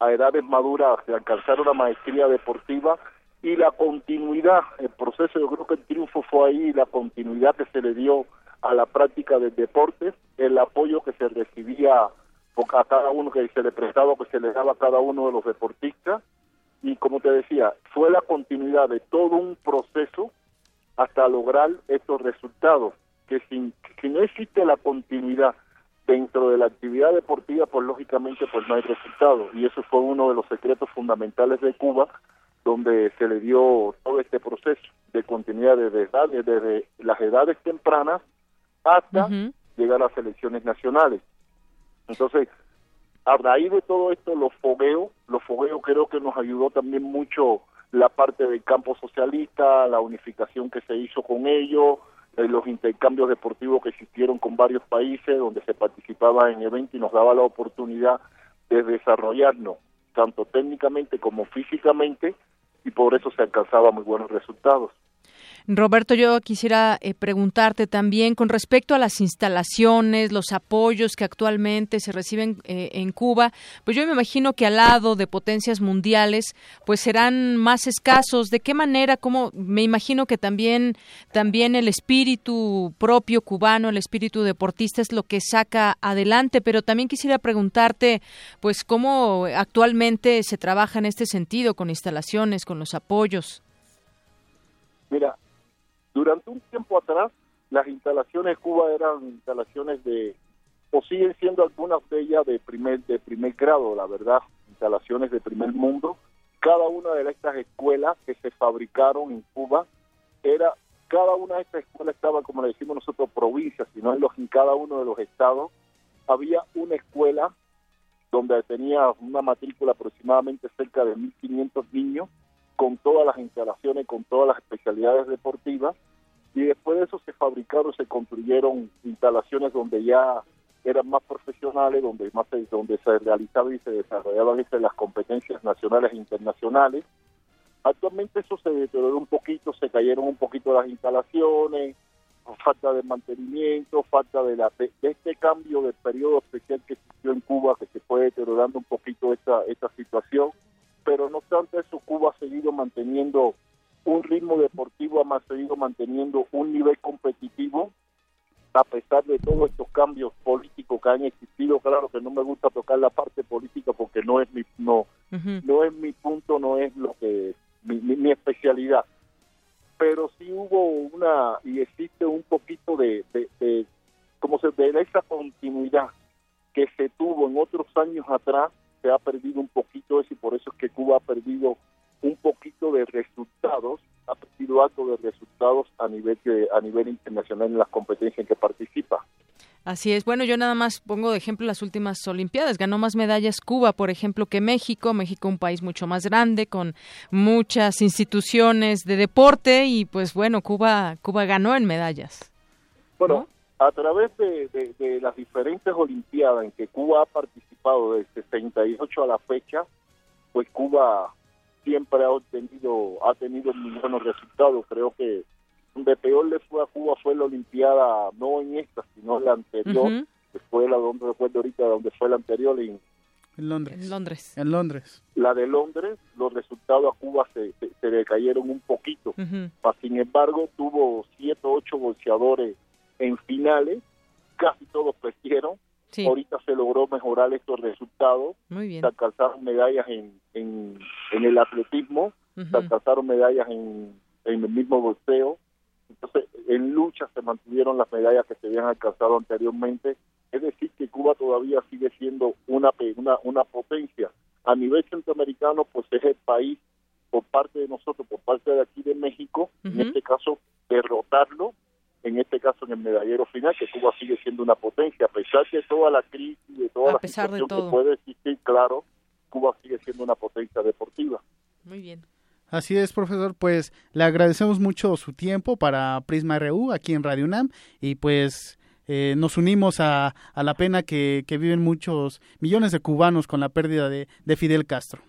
edades maduras, de alcanzar una maestría deportiva. Y la continuidad, el proceso, yo creo que el triunfo fue ahí, la continuidad que se le dio a la práctica del deporte, el apoyo que se recibía a cada uno, que se le prestaba, que se le daba a cada uno de los deportistas, y como te decía, fue la continuidad de todo un proceso hasta lograr estos resultados que si, si no existe la continuidad dentro de la actividad deportiva, pues lógicamente pues no hay resultado. Y eso fue uno de los secretos fundamentales de Cuba, donde se le dio todo este proceso de continuidad desde, desde las edades tempranas hasta llegar a las elecciones nacionales. Entonces, a raíz de todo esto, los fogueos, los fogueos creo que nos ayudó también mucho la parte del campo socialista, la unificación que se hizo con ellos, eh, los intercambios deportivos que existieron con varios países donde se participaba en eventos y nos daba la oportunidad de desarrollarnos tanto técnicamente como físicamente y por eso se alcanzaba muy buenos resultados. Roberto, yo quisiera eh, preguntarte también con respecto a las instalaciones, los apoyos que actualmente se reciben eh, en Cuba, pues yo me imagino que al lado de potencias mundiales, pues serán más escasos. ¿De qué manera? Cómo me imagino que también también el espíritu propio cubano, el espíritu deportista es lo que saca adelante, pero también quisiera preguntarte, pues cómo actualmente se trabaja en este sentido con instalaciones, con los apoyos. Mira, durante un tiempo atrás, las instalaciones de Cuba eran instalaciones de, o siguen siendo algunas de ellas de primer, de primer grado, la verdad, instalaciones de primer mundo. Cada una de estas escuelas que se fabricaron en Cuba era, cada una de estas escuelas estaba, como le decimos nosotros, provincias, sino en, los, en cada uno de los estados había una escuela donde tenía una matrícula aproximadamente cerca de 1.500 niños con todas las instalaciones, con todas las especialidades deportivas, y después de eso se fabricaron, se construyeron instalaciones donde ya eran más profesionales, donde más se, donde se realizaban y se desarrollaban las competencias nacionales e internacionales. Actualmente eso se deterioró un poquito, se cayeron un poquito las instalaciones, falta de mantenimiento, falta de, la, este cambio de periodo especial que existió en Cuba, que se fue deteriorando un poquito esta, esta situación pero no obstante eso Cuba ha seguido manteniendo un ritmo deportivo, ha seguido manteniendo un nivel competitivo a pesar de todos estos cambios políticos que han existido, claro que no me gusta tocar la parte política porque no es mi no no es mi punto, no es lo que mi, mi, especialidad, pero sí hubo una y existe un poquito de, de, de como se de esa continuidad que se tuvo en otros años atrás se ha perdido un poquito eso y por eso es que Cuba ha perdido un poquito de resultados, ha perdido algo de resultados a nivel a nivel internacional en las competencias en que participa. Así es. Bueno, yo nada más pongo de ejemplo las últimas Olimpiadas. Ganó más medallas Cuba, por ejemplo, que México. México un país mucho más grande, con muchas instituciones de deporte y pues bueno, Cuba, Cuba ganó en medallas. Bueno, a través de, de, las diferentes Olimpiadas en que Cuba ha participado desde 68 a la fecha, pues Cuba siempre ha obtenido, ha tenido muy buenos resultados. Creo que donde peor le fue a Cuba fue la Olimpiada, no en esta, sino en la anterior, después la donde recuerdo ahorita, donde fue la anterior, en, En Londres. En Londres. En Londres. La de Londres, los resultados a Cuba se, se, se decayeron un poquito. Mas, Sin embargo, tuvo siete o ocho boxeadores en finales, casi todos perdieron. Sí. Ahorita se logró mejorar estos resultados. Muy bien. Se alcanzaron medallas en, en, en el atletismo, se alcanzaron medallas en, en el mismo boxeo. Entonces, en lucha se mantuvieron las medallas que se habían alcanzado anteriormente. Es decir, que Cuba todavía sigue siendo una, una, una potencia. A nivel centroamericano, pues es el país, por parte de nosotros, por parte de aquí de México, en este caso, derrotarlo, en este caso en el medallero final, que Cuba sigue siendo una potencia, a pesar de toda la crisis, de toda A la pesar de situación todo. que puede existir, claro, Cuba sigue siendo una potencia deportiva. Muy bien. Así es, profesor. Pues le agradecemos mucho su tiempo para Prisma RU aquí en Radio UNAM y pues eh, nos unimos a, a la pena que, que viven muchos millones de cubanos con la pérdida de, de Fidel Castro.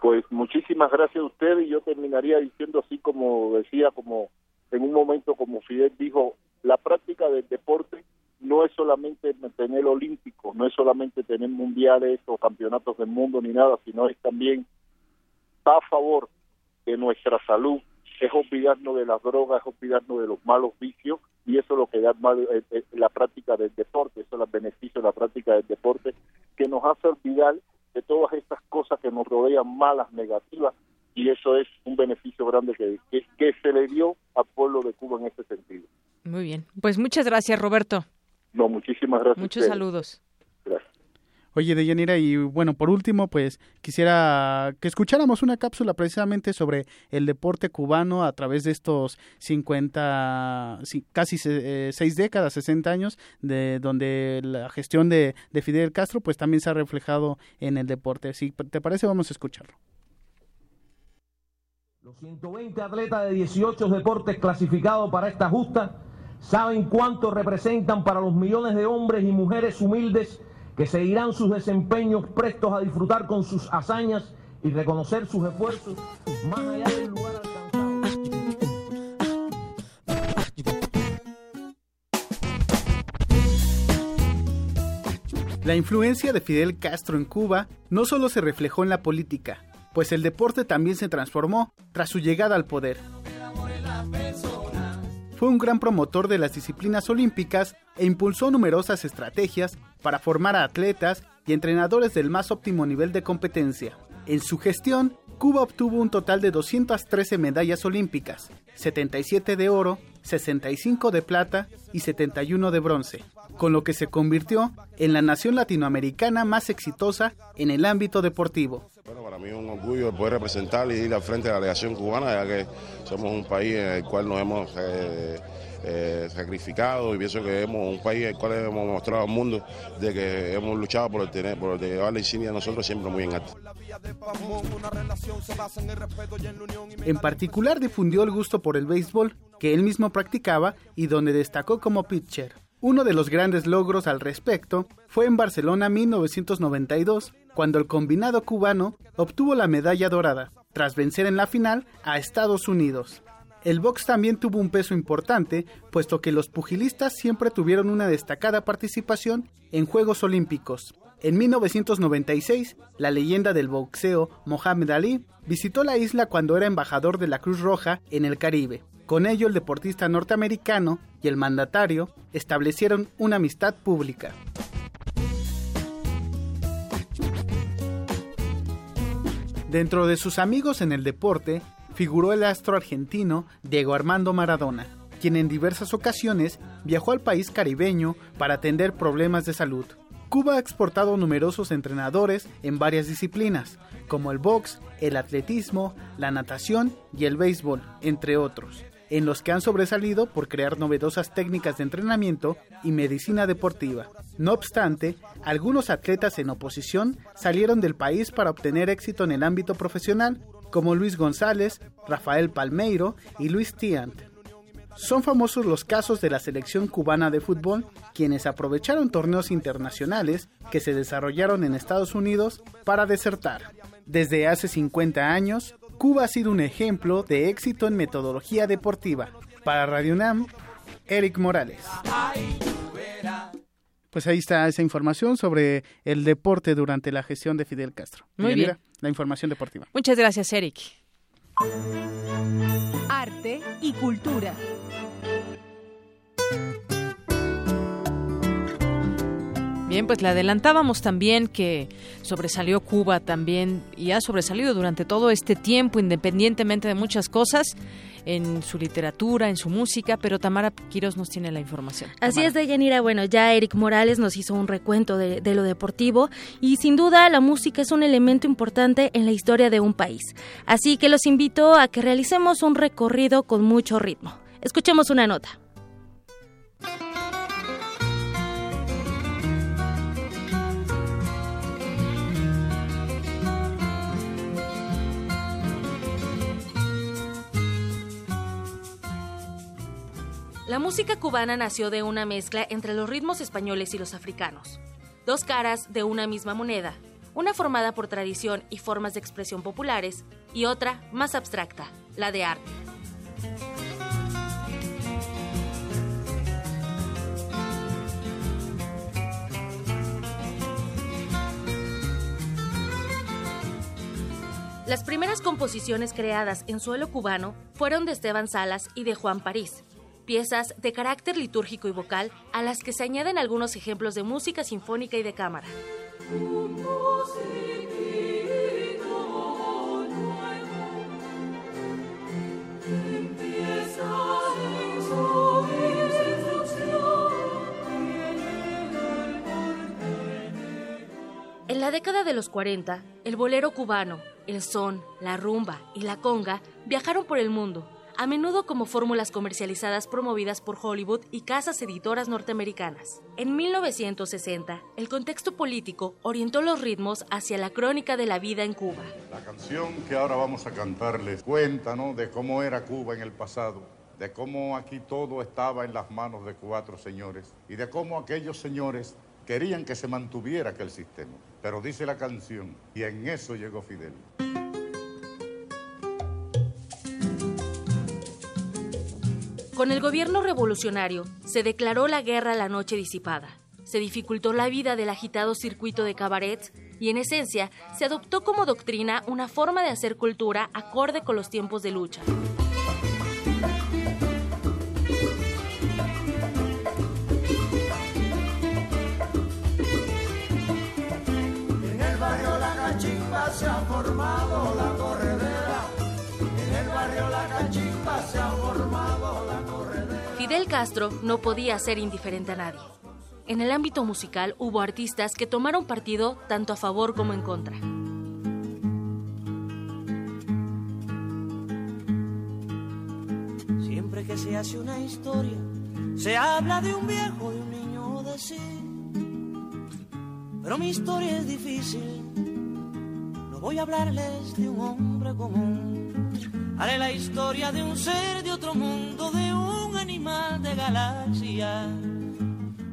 Pues muchísimas gracias a usted y yo terminaría diciendo así como decía, como en un momento como Fidel dijo, la práctica del deporte no es solamente tener olímpicos, no es solamente tener mundiales o campeonatos del mundo ni nada, sino es también a favor de nuestra salud, es olvidarnos de las drogas, es olvidarnos de los malos vicios y eso es lo que da eh, eh, la práctica del deporte, eso es el beneficio de la práctica del deporte que nos hace olvidar de todas estas cosas que nos rodean malas, negativas y eso es un beneficio grande que, que, que se le dio al pueblo de Cuba en ese sentido. Muy bien. Pues muchas gracias, Roberto. No, muchísimas gracias. Muchos saludos. Gracias. Oye, Deyanira, y bueno, por último, pues quisiera que escucháramos una cápsula precisamente sobre el deporte cubano a través de estos 50, sí, casi eh, seis décadas, 60 años, de donde la gestión de, de Fidel Castro pues también se ha reflejado en el deporte. Si te parece, vamos a escucharlo. Los 120 atletas de 18 deportes clasificados para esta justa saben cuánto representan para los millones de hombres y mujeres humildes que seguirán sus desempeños prestos a disfrutar con sus hazañas y reconocer sus esfuerzos más allá del lugar alcanzado. La influencia de Fidel Castro en Cuba no solo se reflejó en la política, pues el deporte también se transformó tras su llegada al poder. Fue un gran promotor de las disciplinas olímpicas e impulsó numerosas estrategias para formar a atletas y entrenadores del más óptimo nivel de competencia. En su gestión, Cuba obtuvo un total de 213 medallas olímpicas, 77 de oro, 65 de plata y 71 de bronce, con lo que se convirtió en la nación latinoamericana más exitosa en el ámbito deportivo. Bueno, para mí es un orgullo poder representar y ir al frente de la delegación cubana, ya que somos un país en el cual nos hemos eh, eh, sacrificado y pienso que hemos un país en el cual hemos mostrado al mundo de que hemos luchado por tener, por llevar la insignia de nosotros siempre muy en alto. En particular difundió el gusto por el béisbol, que él mismo practicaba y donde destacó como pitcher. Uno de los grandes logros al respecto fue en Barcelona 1992, cuando el combinado cubano obtuvo la medalla dorada, tras vencer en la final a Estados Unidos. El box también tuvo un peso importante, puesto que los pugilistas siempre tuvieron una destacada participación en Juegos Olímpicos. En 1996, la leyenda del boxeo Mohamed Ali visitó la isla cuando era embajador de la Cruz Roja en el Caribe. Con ello, el deportista norteamericano y el mandatario establecieron una amistad pública. Dentro de sus amigos en el deporte, figuró el astro argentino Diego Armando Maradona, quien en diversas ocasiones viajó al país caribeño para atender problemas de salud. Cuba ha exportado numerosos entrenadores en varias disciplinas, como el box, el atletismo, la natación y el béisbol, entre otros, en los que han sobresalido por crear novedosas técnicas de entrenamiento y medicina deportiva. No obstante, algunos atletas en oposición salieron del país para obtener éxito en el ámbito profesional, como Luis González, Rafael Palmeiro y Luis Tiant. Son famosos los casos de la selección cubana de fútbol, quienes aprovecharon torneos internacionales que se desarrollaron en Estados Unidos para desertar. Desde hace 50 años, Cuba ha sido un ejemplo de éxito en metodología deportiva. Para Radio UNAM, Eric Morales. Pues ahí está esa información sobre el deporte durante la gestión de Fidel Castro. Muy bien. La información deportiva. Muchas gracias, Eric. Arte y cultura. Bien, pues le adelantábamos también que sobresalió Cuba también y ha sobresalido durante todo este tiempo, independientemente de muchas cosas, en su literatura, en su música, pero Tamara Quiroz nos tiene la información. Así es, Deyanira. Bueno, ya Eric Morales nos hizo un recuento de, de lo deportivo y sin duda la música es un elemento importante en la historia de un país. Así que los invito a que realicemos un recorrido con mucho ritmo. Escuchemos una nota. La música cubana nació de una mezcla entre los ritmos españoles y los africanos. Dos caras de una misma moneda, una formada por tradición y formas de expresión populares y otra más abstracta, la de arte. Las primeras composiciones creadas en suelo cubano fueron de Esteban Salas y de Juan París, piezas de carácter litúrgico y vocal a las que se añaden algunos ejemplos de música sinfónica y de cámara. En la década de los 40, el bolero cubano, el son, la rumba y la conga viajaron por el mundo, a menudo como fórmulas comercializadas promovidas por Hollywood y casas editoras norteamericanas. En 1960, el contexto político orientó los ritmos hacia la crónica de la vida en Cuba. La canción que ahora vamos a cantarles cuenta ¿no? de cómo era Cuba en el pasado, de cómo aquí todo estaba en las manos de cuatro señores y de cómo aquellos señores querían que se mantuviera aquel sistema. Pero dice la canción, y en eso llegó Fidel. Con el gobierno revolucionario se declaró la guerra la noche disipada. Se dificultó la vida del agitado circuito de cabarets y en esencia se adoptó como doctrina una forma de hacer cultura acorde con los tiempos de lucha. En el barrio La se ha formado la corredera. En el barrio La se ha formado. Fidel Castro no podía ser indiferente a nadie. En el ámbito musical hubo artistas que tomaron partido tanto a favor como en contra. Siempre que se hace una historia, se habla de un viejo y un niño de sí. Pero mi historia es difícil. No voy a hablarles de un hombre común. Haré la historia de un ser de otro mundo, de un animal de galaxia.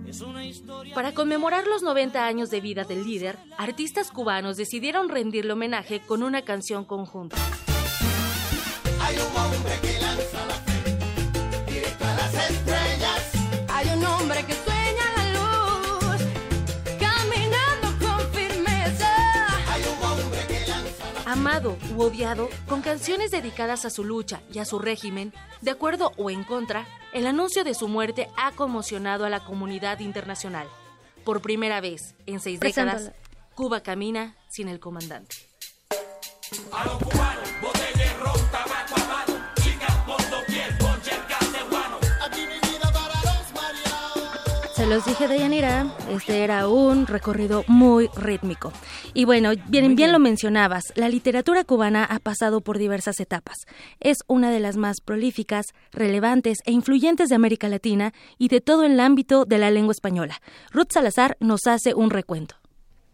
Es una historia. Para conmemorar los 90 años de vida del líder, artistas cubanos decidieron rendirle homenaje con una canción conjunta. Hay un hombre Amado u odiado, con canciones dedicadas a su lucha y a su régimen, de acuerdo o en contra, el anuncio de su muerte ha conmocionado a la comunidad internacional. Por primera vez en seis décadas. Cuba camina sin el comandante. A los cubanos, Se los dije de Yanira, este era un recorrido muy rítmico. Y bueno, bien, bien lo mencionabas, la literatura cubana ha pasado por diversas etapas. Es una de las más prolíficas, relevantes e influyentes de América Latina y de todo el ámbito de la lengua española. Ruth Salazar nos hace un recuento.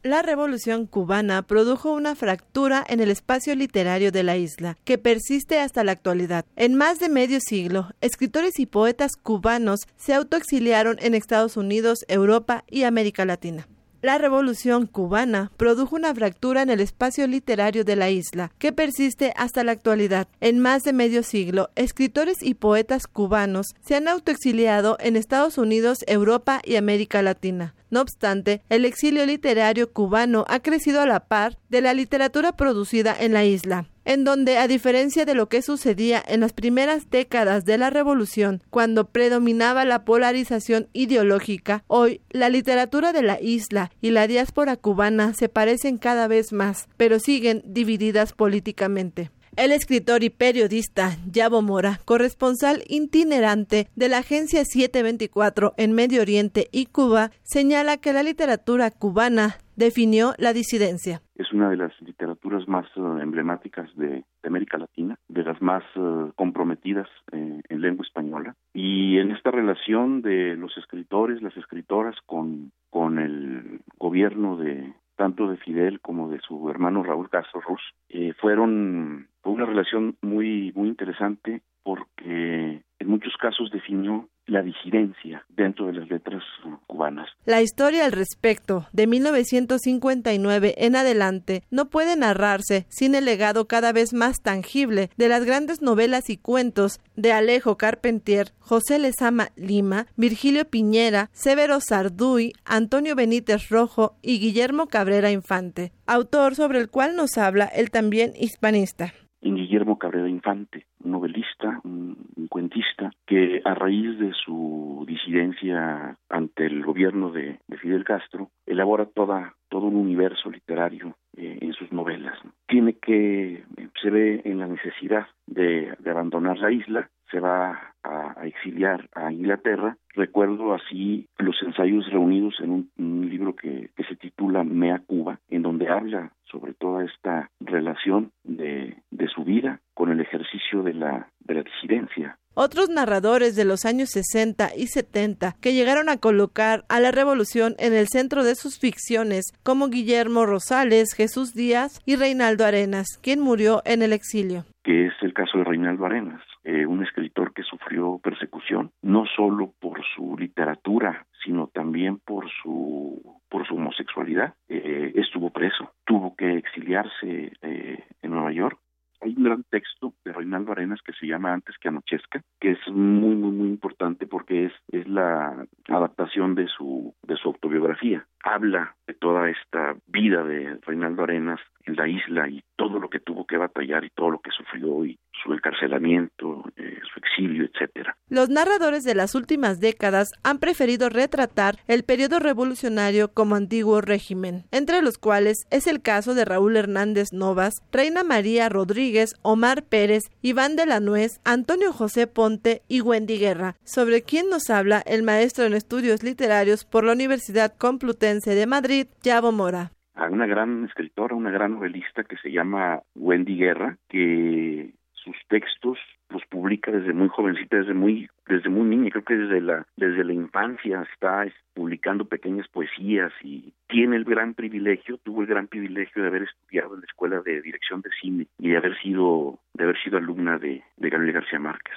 La revolución cubana produjo una fractura en el espacio literario de la isla, que persiste hasta la actualidad. En más de medio siglo, escritores y poetas cubanos se autoexiliaron en Estados Unidos, Europa y América Latina. La revolución cubana produjo una fractura en el espacio literario de la isla, que persiste hasta la actualidad. En más de medio siglo, escritores y poetas cubanos se han autoexiliado en Estados Unidos, Europa y América Latina. No obstante, el exilio literario cubano ha crecido a la par de la literatura producida en la isla en donde, a diferencia de lo que sucedía en las primeras décadas de la Revolución, cuando predominaba la polarización ideológica, hoy la literatura de la isla y la diáspora cubana se parecen cada vez más, pero siguen divididas políticamente. El escritor y periodista Yabo Mora, corresponsal itinerante de la agencia 724 en Medio Oriente y Cuba, señala que la literatura cubana definió la disidencia. Es una de las literaturas más uh, emblemáticas de, América Latina, de las más uh, comprometidas eh, en lengua española. Y en esta relación de los escritores, las escritoras con, con el gobierno de tanto de Fidel como de su hermano Raúl Castro Ruz, eh, fueron fue una relación muy muy interesante porque en muchos casos definió la disidencia dentro de las letras cubanas. La historia al respecto, de 1959 en adelante, no puede narrarse sin el legado cada vez más tangible de las grandes novelas y cuentos de Alejo Carpentier, José Lezama Lima, Virgilio Piñera, Severo Sarduy, Antonio Benítez Rojo y Guillermo Cabrera Infante, autor sobre el cual nos habla el también hispanista en Guillermo Cabrera Infante, un novelista, un, cuentista, que a raíz de su disidencia ante el gobierno de, de Fidel Castro, elabora toda, todo un universo literario eh, en sus novelas. Tiene que, se ve en la necesidad de, abandonar la isla, se va a, exiliar a Inglaterra. Recuerdo así los ensayos reunidos en un, un libro que, que se titula Mea Cuba, en donde habla sobre toda esta relación de, de su vida con el ejercicio de la, de la disidencia. Otros narradores de los años 60 y 70 que llegaron a colocar a la revolución en el centro de sus ficciones, como Guillermo Rosales, Jesús Díaz y Reinaldo Arenas, quien murió en el exilio. Que es el caso de Reinaldo Arenas, eh, un escritor que sufrió persecución, no solo por su literatura, sino también por su por su homosexualidad. Eh, estuvo preso, tuvo que exiliarse eh, en Nueva York. Hay un gran texto de Reinaldo Arenas que se llama Antes que anochezca, que es muy muy muy importante porque es es la adaptación de su de su autobiografía. Habla de toda esta vida de Reinaldo Arenas en la isla y todo lo que tuvo que batallar y todo lo que sufrió y su encarcelamiento, eh, su exilio, etcétera. Los narradores de las últimas décadas han preferido retratar el periodo revolucionario como antiguo régimen, entre los cuales es el caso de Raúl Hernández Novas, Reina María Rodríguez, Omar Pérez, Iván de la Nuez, Antonio José Ponte y Wendy Guerra, sobre quien nos habla el maestro en estudios literarios por la Universidad Complutense de Madrid, Yabo Mora a una gran escritora, una gran novelista que se llama Wendy Guerra, que sus textos los publica desde muy jovencita, desde muy desde muy niña, creo que desde la desde la infancia está publicando pequeñas poesías y tiene el gran privilegio, tuvo el gran privilegio de haber estudiado en la escuela de dirección de cine y de haber sido de haber sido alumna de, de Gabriel García Márquez.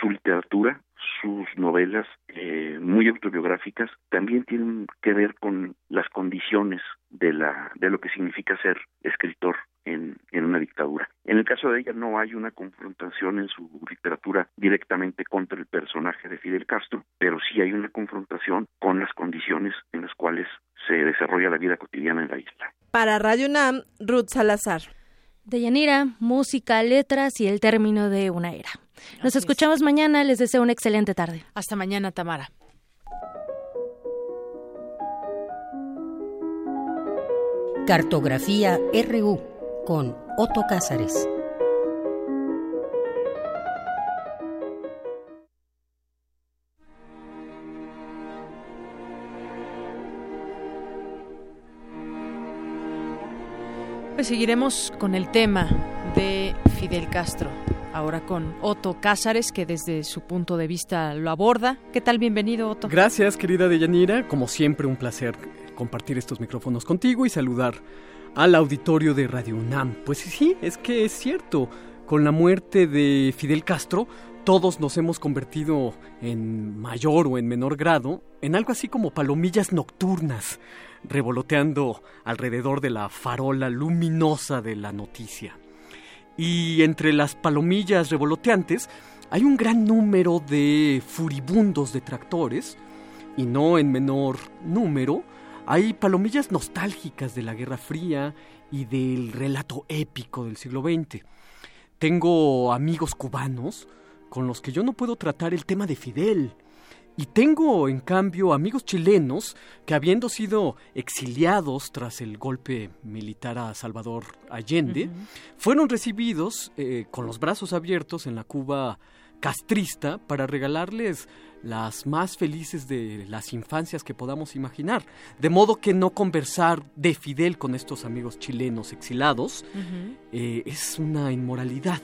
Su literatura, sus novelas eh, muy autobiográficas también tienen que ver con las condiciones de la de lo que significa ser escritor en, en una dictadura. En el caso de ella no hay una confrontación en su literatura directamente contra el personaje de Fidel Castro, pero sí hay una confrontación con las condiciones en las cuales se desarrolla la vida cotidiana en la isla. Para Radio UNAM, Ruth Salazar. Deyanira, música, letras y el término de una era. Nos escuchamos mañana, les deseo una excelente tarde. Hasta mañana, Tamara. Cartografía RU con Otto Cázares. Pues seguiremos con el tema de Fidel Castro, ahora con Otto Cázares, que desde su punto de vista lo aborda. ¿Qué tal? Bienvenido, Otto. Gracias, querida Deyanira. Como siempre, un placer compartir estos micrófonos contigo y saludar al auditorio de Radio UNAM. Pues sí, es que es cierto, con la muerte de Fidel Castro, todos nos hemos convertido en mayor o en menor grado en algo así como palomillas nocturnas, revoloteando alrededor de la farola luminosa de la noticia. Y entre las palomillas revoloteantes hay un gran número de furibundos detractores y no en menor número, hay palomillas nostálgicas de la Guerra Fría y del relato épico del siglo XX. Tengo amigos cubanos con los que yo no puedo tratar el tema de Fidel. Y tengo, en cambio, amigos chilenos que habiendo sido exiliados tras el golpe militar a Salvador Allende, fueron recibidos eh, con los brazos abiertos en la Cuba castrista para regalarles las más felices de las infancias que podamos imaginar. De modo que no conversar de Fidel con estos amigos chilenos exilados eh, es una inmoralidad.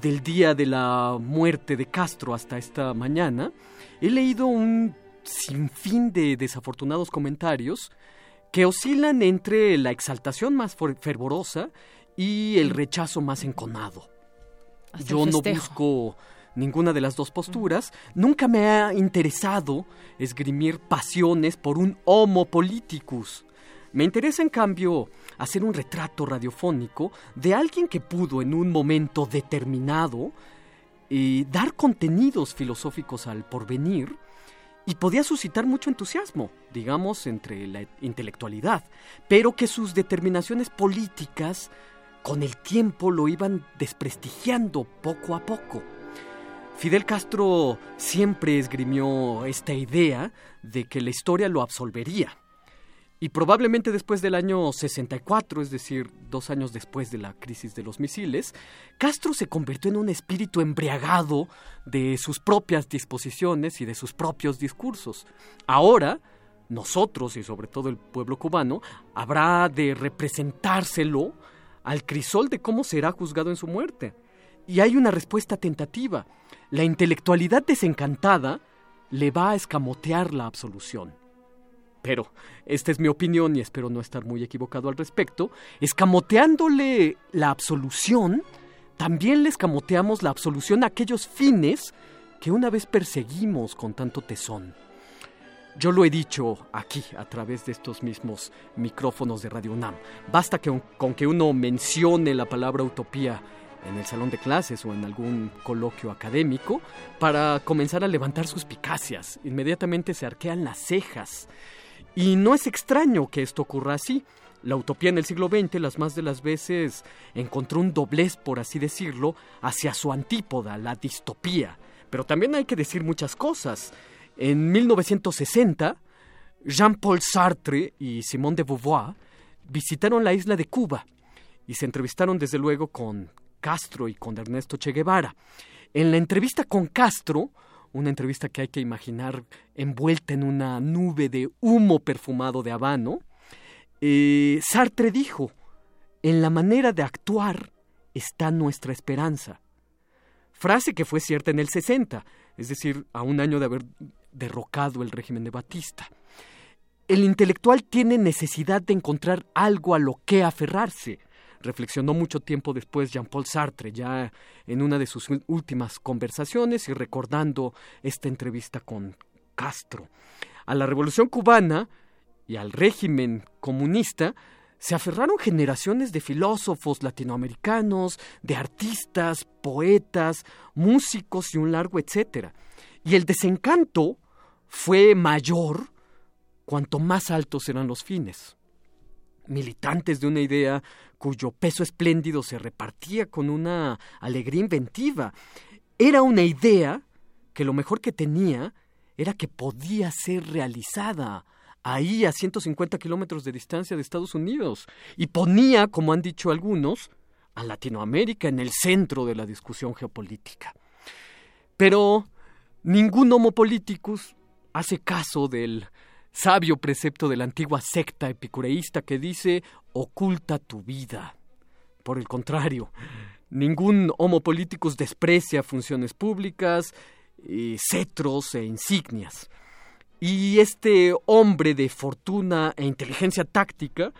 Del día de la muerte de Castro hasta esta mañana, he leído un sinfín de desafortunados comentarios que oscilan entre la exaltación más fer- fervorosa y el rechazo más enconado. Hasta Yo no busco ninguna de las dos posturas. Nunca me ha interesado esgrimir pasiones por un homo politicus. Me interesa, en cambio, hacer un retrato radiofónico de alguien que pudo en un momento determinado eh, dar contenidos filosóficos al porvenir y podía suscitar mucho entusiasmo, digamos, entre la intelectualidad, pero que sus determinaciones políticas con el tiempo lo iban desprestigiando poco a poco. Fidel Castro siempre esgrimió esta idea de que la historia lo absolvería. Y probablemente después del año 64, es decir, dos años después de la crisis de los misiles, Castro se convirtió en un espíritu embriagado de sus propias disposiciones y de sus propios discursos. Ahora, nosotros y sobre todo el pueblo cubano, habrá de representárselo al crisol de cómo será juzgado en su muerte. Y hay una respuesta tentativa. La intelectualidad desencantada le va a escamotear la absolución. Pero esta es mi opinión y espero no estar muy equivocado al respecto. Escamoteándole la absolución, también le escamoteamos la absolución a aquellos fines que una vez perseguimos con tanto tesón. Yo lo he dicho aquí a través de estos mismos micrófonos de Radio UNAM. Basta con que uno mencione la palabra utopía en el salón de clases o en algún coloquio académico para comenzar a levantar suspicacias. Inmediatamente se arquean las cejas. Y no es extraño que esto ocurra así. La utopía en el siglo XX las más de las veces encontró un doblez, por así decirlo, hacia su antípoda, la distopía. Pero también hay que decir muchas cosas. En 1960, Jean-Paul Sartre y Simone de Beauvoir visitaron la isla de Cuba y se entrevistaron desde luego con Castro y con Ernesto Che Guevara. En la entrevista con Castro, una entrevista que hay que imaginar envuelta en una nube de humo perfumado de habano, eh, Sartre dijo, en la manera de actuar está nuestra esperanza. Frase que fue cierta en el 60, es decir, a un año de haber derrocado el régimen de Batista. El intelectual tiene necesidad de encontrar algo a lo que aferrarse, reflexionó mucho tiempo después Jean-Paul Sartre, ya en una de sus últimas conversaciones y recordando esta entrevista con Castro. A la revolución cubana y al régimen comunista se aferraron generaciones de filósofos latinoamericanos, de artistas, poetas, músicos y un largo etcétera. Y el desencanto fue mayor cuanto más altos eran los fines militantes de una idea cuyo peso espléndido se repartía con una alegría inventiva. Era una idea que lo mejor que tenía era que podía ser realizada ahí a 150 kilómetros de distancia de Estados Unidos y ponía, como han dicho algunos, a Latinoamérica en el centro de la discusión geopolítica. Pero ningún homo politicus hace caso del sabio precepto de la antigua secta epicureísta que dice oculta tu vida. Por el contrario, ningún homo politicus desprecia funciones públicas, eh, cetros e insignias. Y este hombre de fortuna e inteligencia táctica,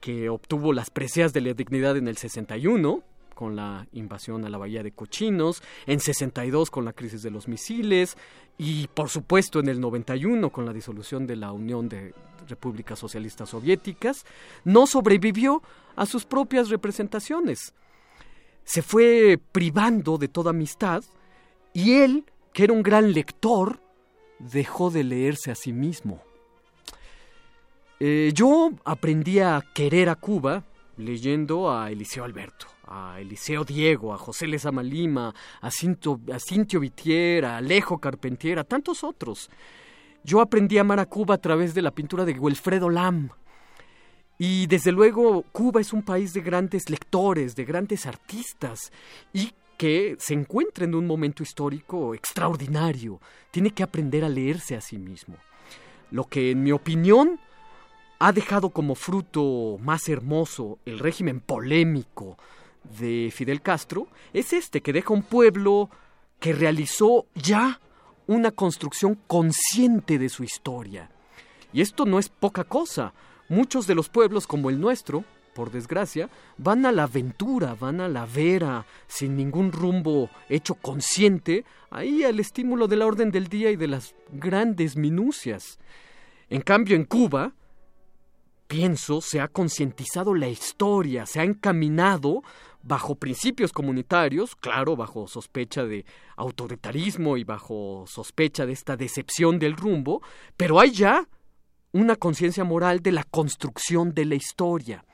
que obtuvo las preseas de la dignidad en el 61, con la invasión a la Bahía de Cochinos, en 62 con la crisis de los misiles y por supuesto en el 91 con la disolución de la Unión de Repúblicas Socialistas Soviéticas, no sobrevivió a sus propias representaciones. Se fue privando de toda amistad y él, que era un gran lector, dejó de leerse a sí mismo. Eh, yo aprendí a querer a Cuba leyendo a Eliseo Alberto, a Eliseo Diego, a José Lezama Lima, a Cinto, a Cintio Vitier, a Alejo Carpentier, a tantos otros. Yo aprendí a amar a Cuba a través de la pintura de Wilfredo Lam. Y desde luego Cuba es un país de grandes lectores, de grandes artistas y que se encuentra en un momento histórico extraordinario. Tiene que aprender a leerse a sí mismo. Lo que en mi opinión ha dejado como fruto más hermoso el régimen polémico de Fidel Castro es este que deja un pueblo que realizó ya una construcción consciente de su historia. Y esto no es poca cosa. Muchos de los pueblos como el nuestro, por desgracia, van a la aventura, van a la vera, sin ningún rumbo hecho consciente, ahí al estímulo de la orden del día y de las grandes minucias. En cambio, en Cuba, pienso, se ha concientizado la historia, se ha encaminado bajo principios comunitarios, claro, bajo sospecha de autoritarismo y bajo sospecha de esta decepción del rumbo, pero hay ya una conciencia moral de la construcción de la historia.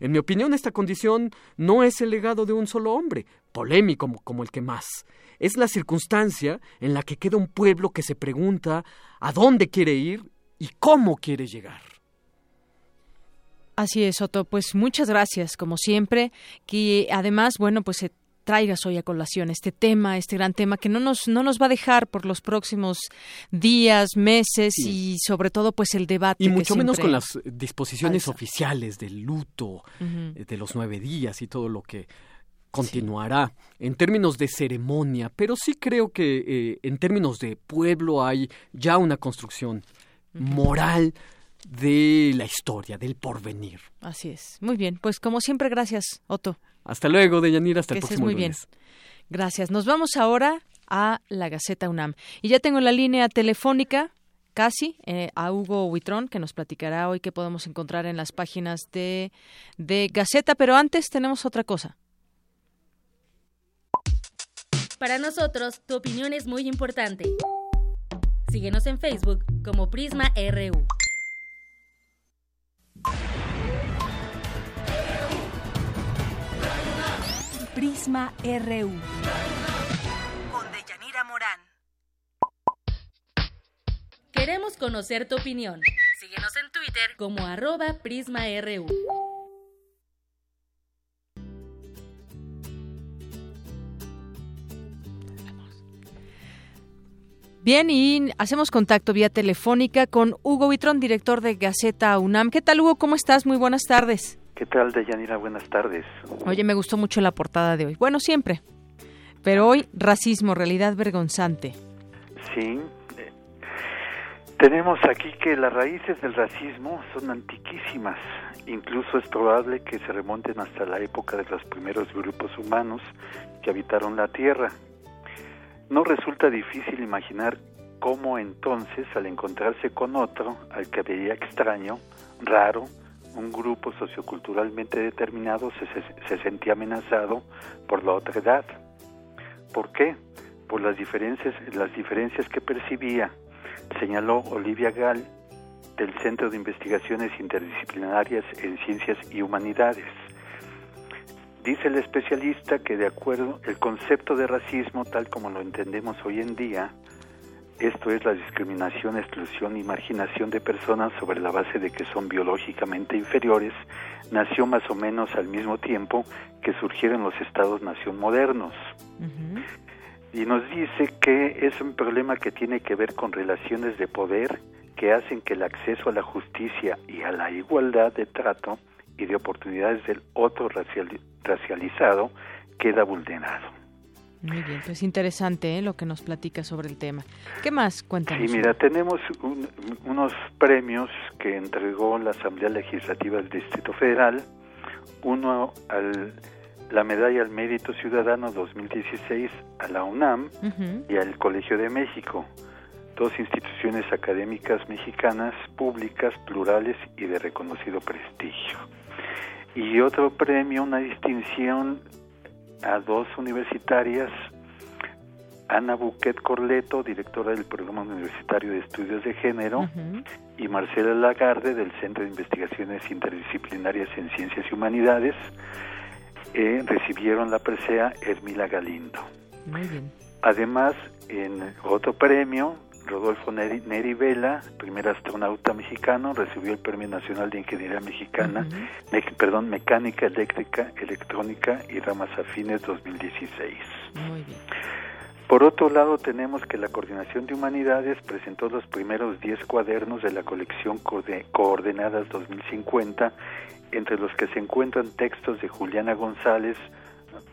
En mi opinión, esta condición no es el legado de un solo hombre, polémico como, el que más. Es la circunstancia en la que queda un pueblo que se pregunta a dónde quiere ir y cómo quiere llegar. Así es, Otto. Pues muchas gracias, como siempre. Que además, bueno, pues se traigas hoy a colación este tema, este gran tema que no nos, no nos va a dejar por los próximos días, meses y sobre todo pues el debate. Y mucho menos con las disposiciones alza. oficiales del luto, eh, de los nueve días y todo lo que continuará en términos de ceremonia, pero sí creo que eh, en términos de pueblo hay ya una construcción moral de la historia, del porvenir. Así es. Muy bien. Pues como siempre, gracias, Otto. Hasta luego, Deyanira, hasta Que el próximo muy bien. Gracias. Nos vamos ahora a la Gaceta UNAM. Y ya tengo en la línea telefónica casi eh, a Hugo Huitrón, que nos platicará hoy qué podemos encontrar en las páginas de, de Gaceta. Pero antes tenemos otra cosa. Para nosotros, tu opinión es muy importante. Síguenos en Facebook como Prisma RU. Prisma RU. Con Deyanira Morán. Queremos conocer tu opinión. Síguenos en Twitter como arroba Prisma RU. Bien, y hacemos contacto vía telefónica con Hugo Huitrón, director de Gaceta UNAM. ¿Qué tal, Hugo? ¿Cómo estás? Muy buenas tardes. ¿Qué tal, Deyanira? Buenas tardes. Oye, me gustó mucho la portada de hoy. Bueno, siempre. Pero hoy, racismo, realidad vergonzante. Sí. eh, Tenemos aquí que las raíces del racismo son antiquísimas. Incluso es probable que se remonten hasta la época de los primeros grupos humanos que habitaron la Tierra. No resulta difícil imaginar cómo entonces, al encontrarse con otro, al que veía extraño, raro, un grupo socioculturalmente determinado se, se- se sentía amenazado por la otra edad. ¿Por qué? Por las diferencias, las diferencias que percibía, señaló Olivia Gall del Centro de Investigaciones Interdisciplinarias en Ciencias y Humanidades. Dice el especialista que de acuerdo el concepto de racismo tal como lo entendemos hoy en día, esto es la discriminación, exclusión y marginación de personas sobre la base de que son biológicamente inferiores, nació más o menos al mismo tiempo que surgieron los estados-nación modernos. Y nos dice que es un problema que tiene que ver con relaciones de poder que hacen que el acceso a la justicia y a la igualdad de trato y de oportunidades del otro raciali- racializado queda vulnerado. Muy bien, pues interesante ¿eh? lo que nos platica sobre el tema. ¿Qué más? Cuéntanos. Sí, mira, tenemos un- unos premios que entregó la Asamblea Legislativa del Distrito Federal, uno al la Medalla al Mérito Ciudadano 2016 a la UNAM y al Colegio de México, dos instituciones académicas mexicanas públicas, plurales y de reconocido prestigio. Y otro premio, una distinción a dos universitarias, Ana Buquet Corleto, directora del Programa Universitario de Estudios de Género, y Marcela Lagarde, del Centro de Investigaciones Interdisciplinarias en Ciencias y Humanidades, eh, recibieron la presea Hermila Galindo. Muy bien. Además, en otro premio, Rodolfo Neri, Neri Vela, primer astronauta mexicano, recibió el Premio Nacional de Ingeniería Mexicana, me- perdón, Mecánica Eléctrica, Electrónica y Ramas Afines 2016. Muy bien. Por otro lado, tenemos que la Coordinación de Humanidades presentó los primeros 10 cuadernos de la colección Coorde- Coordenadas 2050, entre los que se encuentran textos de Juliana González,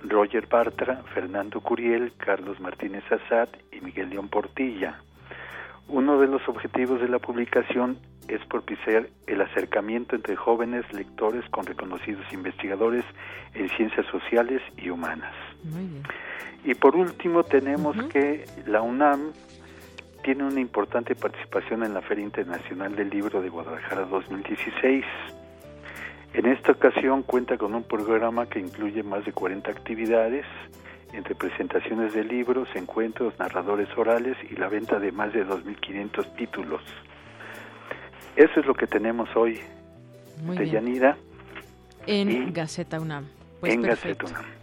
Roger Bartra, Fernando Curiel, Carlos Martínez Azad y Miguel León Portilla. Uno de los objetivos de la publicación es propiciar el acercamiento entre jóvenes lectores con reconocidos investigadores en ciencias sociales y humanas. Muy bien. Y por último tenemos que la UNAM tiene una importante participación en la Feria Internacional del Libro de Guadalajara 2016. En esta ocasión cuenta con un programa que incluye más de 40 actividades, entre presentaciones de libros, encuentros, narradores orales y la venta de más de 2.500 títulos. Eso es lo que tenemos hoy, Muy de bien. Yanira, En Gaceta UNAM. Pues en perfecto. Gaceta UNAM.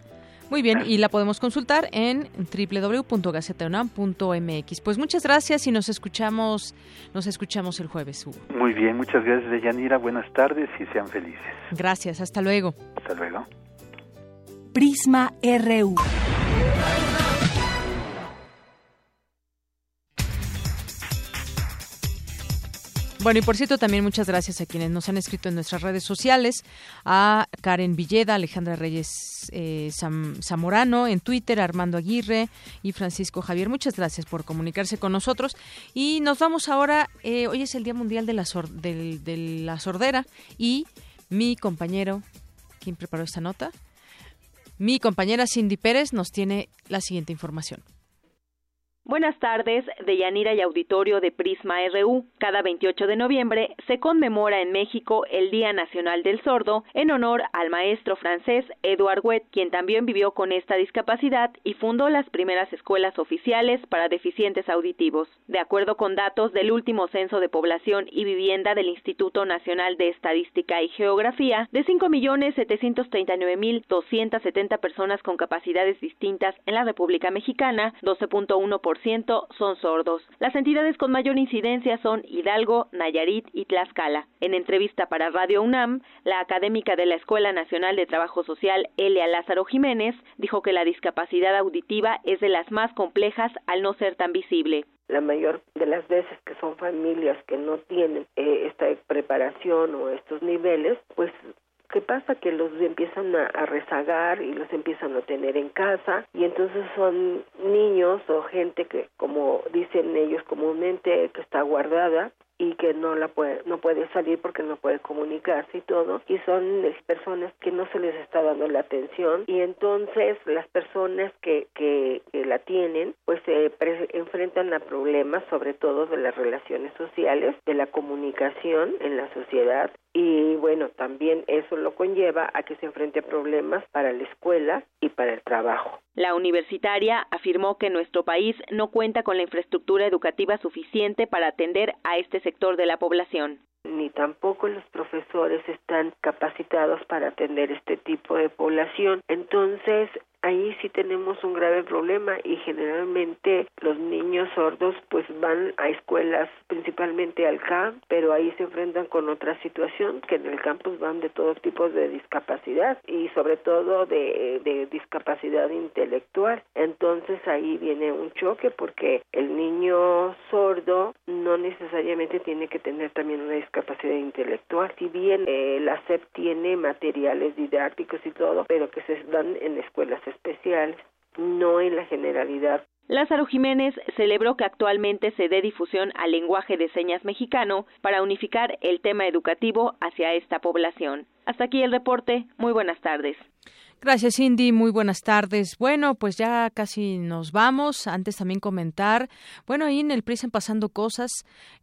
Muy bien, y la podemos consultar en www.gacetaunam.mx. Pues muchas gracias y nos escuchamos, nos escuchamos el jueves, Hugo. Muy bien, muchas gracias, de Yanira. Buenas tardes y sean felices. Gracias, hasta luego. Hasta luego. Prisma RU. Bueno, y por cierto, también muchas gracias a quienes nos han escrito en nuestras redes sociales, a Karen Villeda, Alejandra Reyes eh, Zam- Zamorano, en Twitter, Armando Aguirre y Francisco Javier. Muchas gracias por comunicarse con nosotros. Y nos vamos ahora, eh, hoy es el Día Mundial de la Sordera y mi compañero, ¿quién preparó esta nota? Mi compañera Cindy Pérez nos tiene la siguiente información. Buenas tardes, Deyanira y auditorio de Prisma RU. Cada 28 de noviembre se conmemora en México el Día Nacional del Sordo en honor al maestro francés Edouard Huet, quien también vivió con esta discapacidad y fundó las primeras escuelas oficiales para deficientes auditivos. De acuerdo con datos del último Censo de Población y Vivienda del Instituto Nacional de Estadística y Geografía, de 5.739.270 personas con capacidades distintas en la República Mexicana, 12.1% son sordos. Las entidades con mayor incidencia son Hidalgo, Nayarit y Tlaxcala. En entrevista para Radio UNAM, la académica de la Escuela Nacional de Trabajo Social, Elia Lázaro Jiménez, dijo que la discapacidad auditiva es de las más complejas al no ser tan visible. la mayor de las veces que son familias que no tienen eh, esta preparación o estos niveles, pues ¿qué pasa? Que los empiezan a, a rezagar y los empiezan a tener en casa y entonces son niños o gente que, como dicen ellos comúnmente, que está guardada y que no la puede no puede salir porque no puede comunicarse y todo y son eh, personas que no se les está dando la atención y entonces las personas que que, que la tienen pues se pre- enfrentan a problemas sobre todo de las relaciones sociales de la comunicación en la sociedad y bueno también eso lo conlleva a que se enfrente a problemas para la escuela y para el trabajo La universitaria afirmó que nuestro país no cuenta con la infraestructura educativa suficiente para atender a este sector de la población. ni tampoco los profesores están capacitados para atender este tipo de población. Entonces, ahí sí tenemos un grave problema y generalmente los niños sordos pues van a escuelas principalmente al CAM, pero ahí se enfrentan con otra situación que en el campus van de todo tipo de discapacidad y sobre todo de, de discapacidad intelectual. Entonces ahí viene un choque porque el niño sordo no necesariamente tiene que tener también una discapacidad intelectual. Si bien eh, la SEP tiene materiales didácticos y todo, pero que se dan en escuelas especiales, no en la generalidad. Lázaro Jiménez celebró que actualmente se dé difusión al lenguaje de señas mexicano para unificar el tema educativo hacia esta población. Hasta aquí el reporte. Muy buenas tardes. Gracias, Cindy. Muy buenas tardes. Bueno, pues ya casi nos vamos. Antes también comentar, bueno, ahí en el PRI están pasando cosas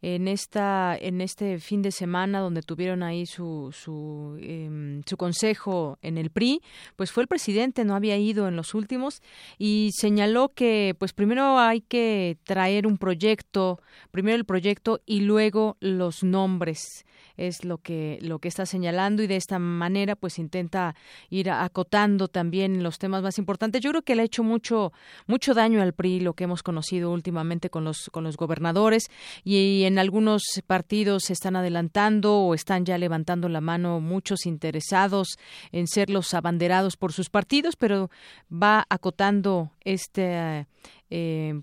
en esta, en este fin de semana donde tuvieron ahí su su, em, su consejo en el PRI, pues fue el presidente, no había ido en los últimos y señaló que, pues primero hay que traer un proyecto, primero el proyecto y luego los nombres es lo que lo que está señalando y de esta manera pues intenta ir acotando también los temas más importantes. Yo creo que le ha hecho mucho mucho daño al PRI lo que hemos conocido últimamente con los con los gobernadores y en algunos partidos se están adelantando o están ya levantando la mano muchos interesados en ser los abanderados por sus partidos, pero va acotando este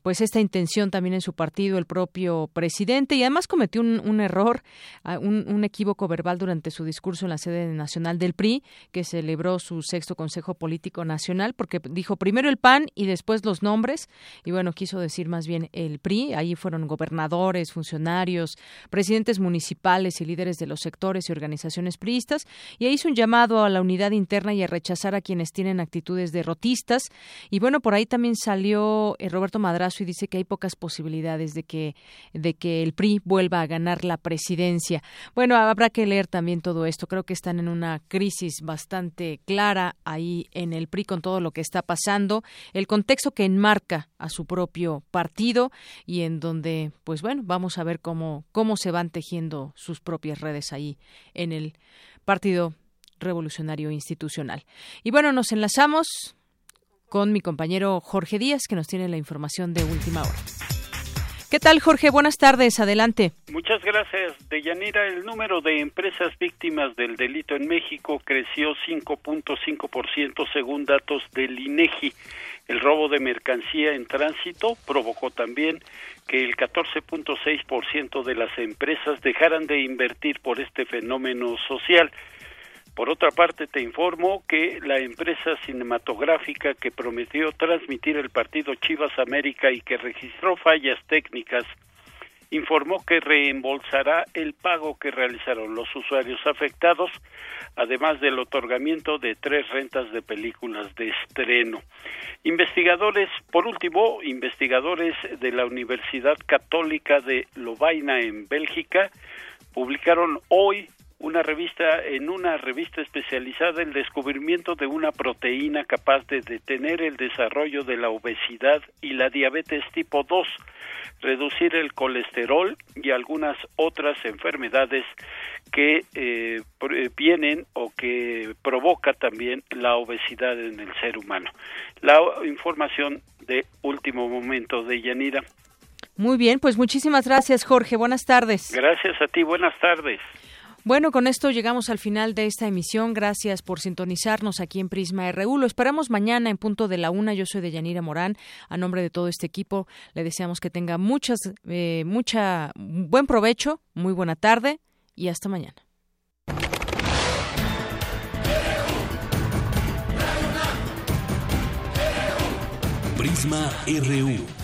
pues esta intención también en su partido el propio presidente y además cometió un, error, ah, un, un, equívoco verbal durante su discurso en la sede nacional del PRI, que celebró su sexto Consejo Político Nacional, porque dijo primero el PAN y después los nombres, y bueno, quiso decir más bien el PRI, ahí fueron gobernadores, funcionarios, presidentes municipales y líderes de los sectores y organizaciones priistas, y ahí hizo un llamado a la unidad interna y a rechazar a quienes tienen actitudes derrotistas, y bueno, por ahí también salió eh, Roberto Madrazo y dice que hay pocas posibilidades de que de que el PRI vuelva a ganar la presidencia. Bueno, habrá que leer también todo esto. Creo que están en una crisis bastante clara ahí en el PRI con todo lo que está pasando, el contexto que enmarca a su propio partido y en donde, pues bueno, vamos a ver cómo cómo se van tejiendo sus propias redes ahí en el Partido Revolucionario Institucional. Y bueno, nos enlazamos con mi compañero Jorge Díaz, que nos tiene la información de última hora. ¿Qué tal, Jorge? Buenas tardes. Adelante. Muchas gracias, Deyanira. El número de empresas víctimas del delito en México creció 5.5% según datos del INEGI. El robo de mercancía en tránsito provocó también que el 14.6% de las empresas dejaran de invertir por este fenómeno social. Por otra parte, te informo que la empresa cinematográfica que prometió transmitir el partido Chivas América y que registró fallas técnicas informó que reembolsará el pago que realizaron los usuarios afectados, además del otorgamiento de tres rentas de películas de estreno. Investigadores, por último, investigadores de la Universidad Católica de Lovaina en Bélgica publicaron hoy una revista en una revista especializada el descubrimiento de una proteína capaz de detener el desarrollo de la obesidad y la diabetes tipo 2, reducir el colesterol y algunas otras enfermedades que eh, vienen o que provoca también la obesidad en el ser humano. La información de último momento de Yanira. Muy bien, pues muchísimas gracias Jorge, buenas tardes. Gracias a ti, buenas tardes. Bueno, con esto llegamos al final de esta emisión. Gracias por sintonizarnos aquí en Prisma RU. Lo esperamos mañana en punto de la una. Yo soy de Yanira Morán. A nombre de todo este equipo, le deseamos que tenga muchas, eh, mucha, buen provecho, muy buena tarde y hasta mañana. Prisma RU.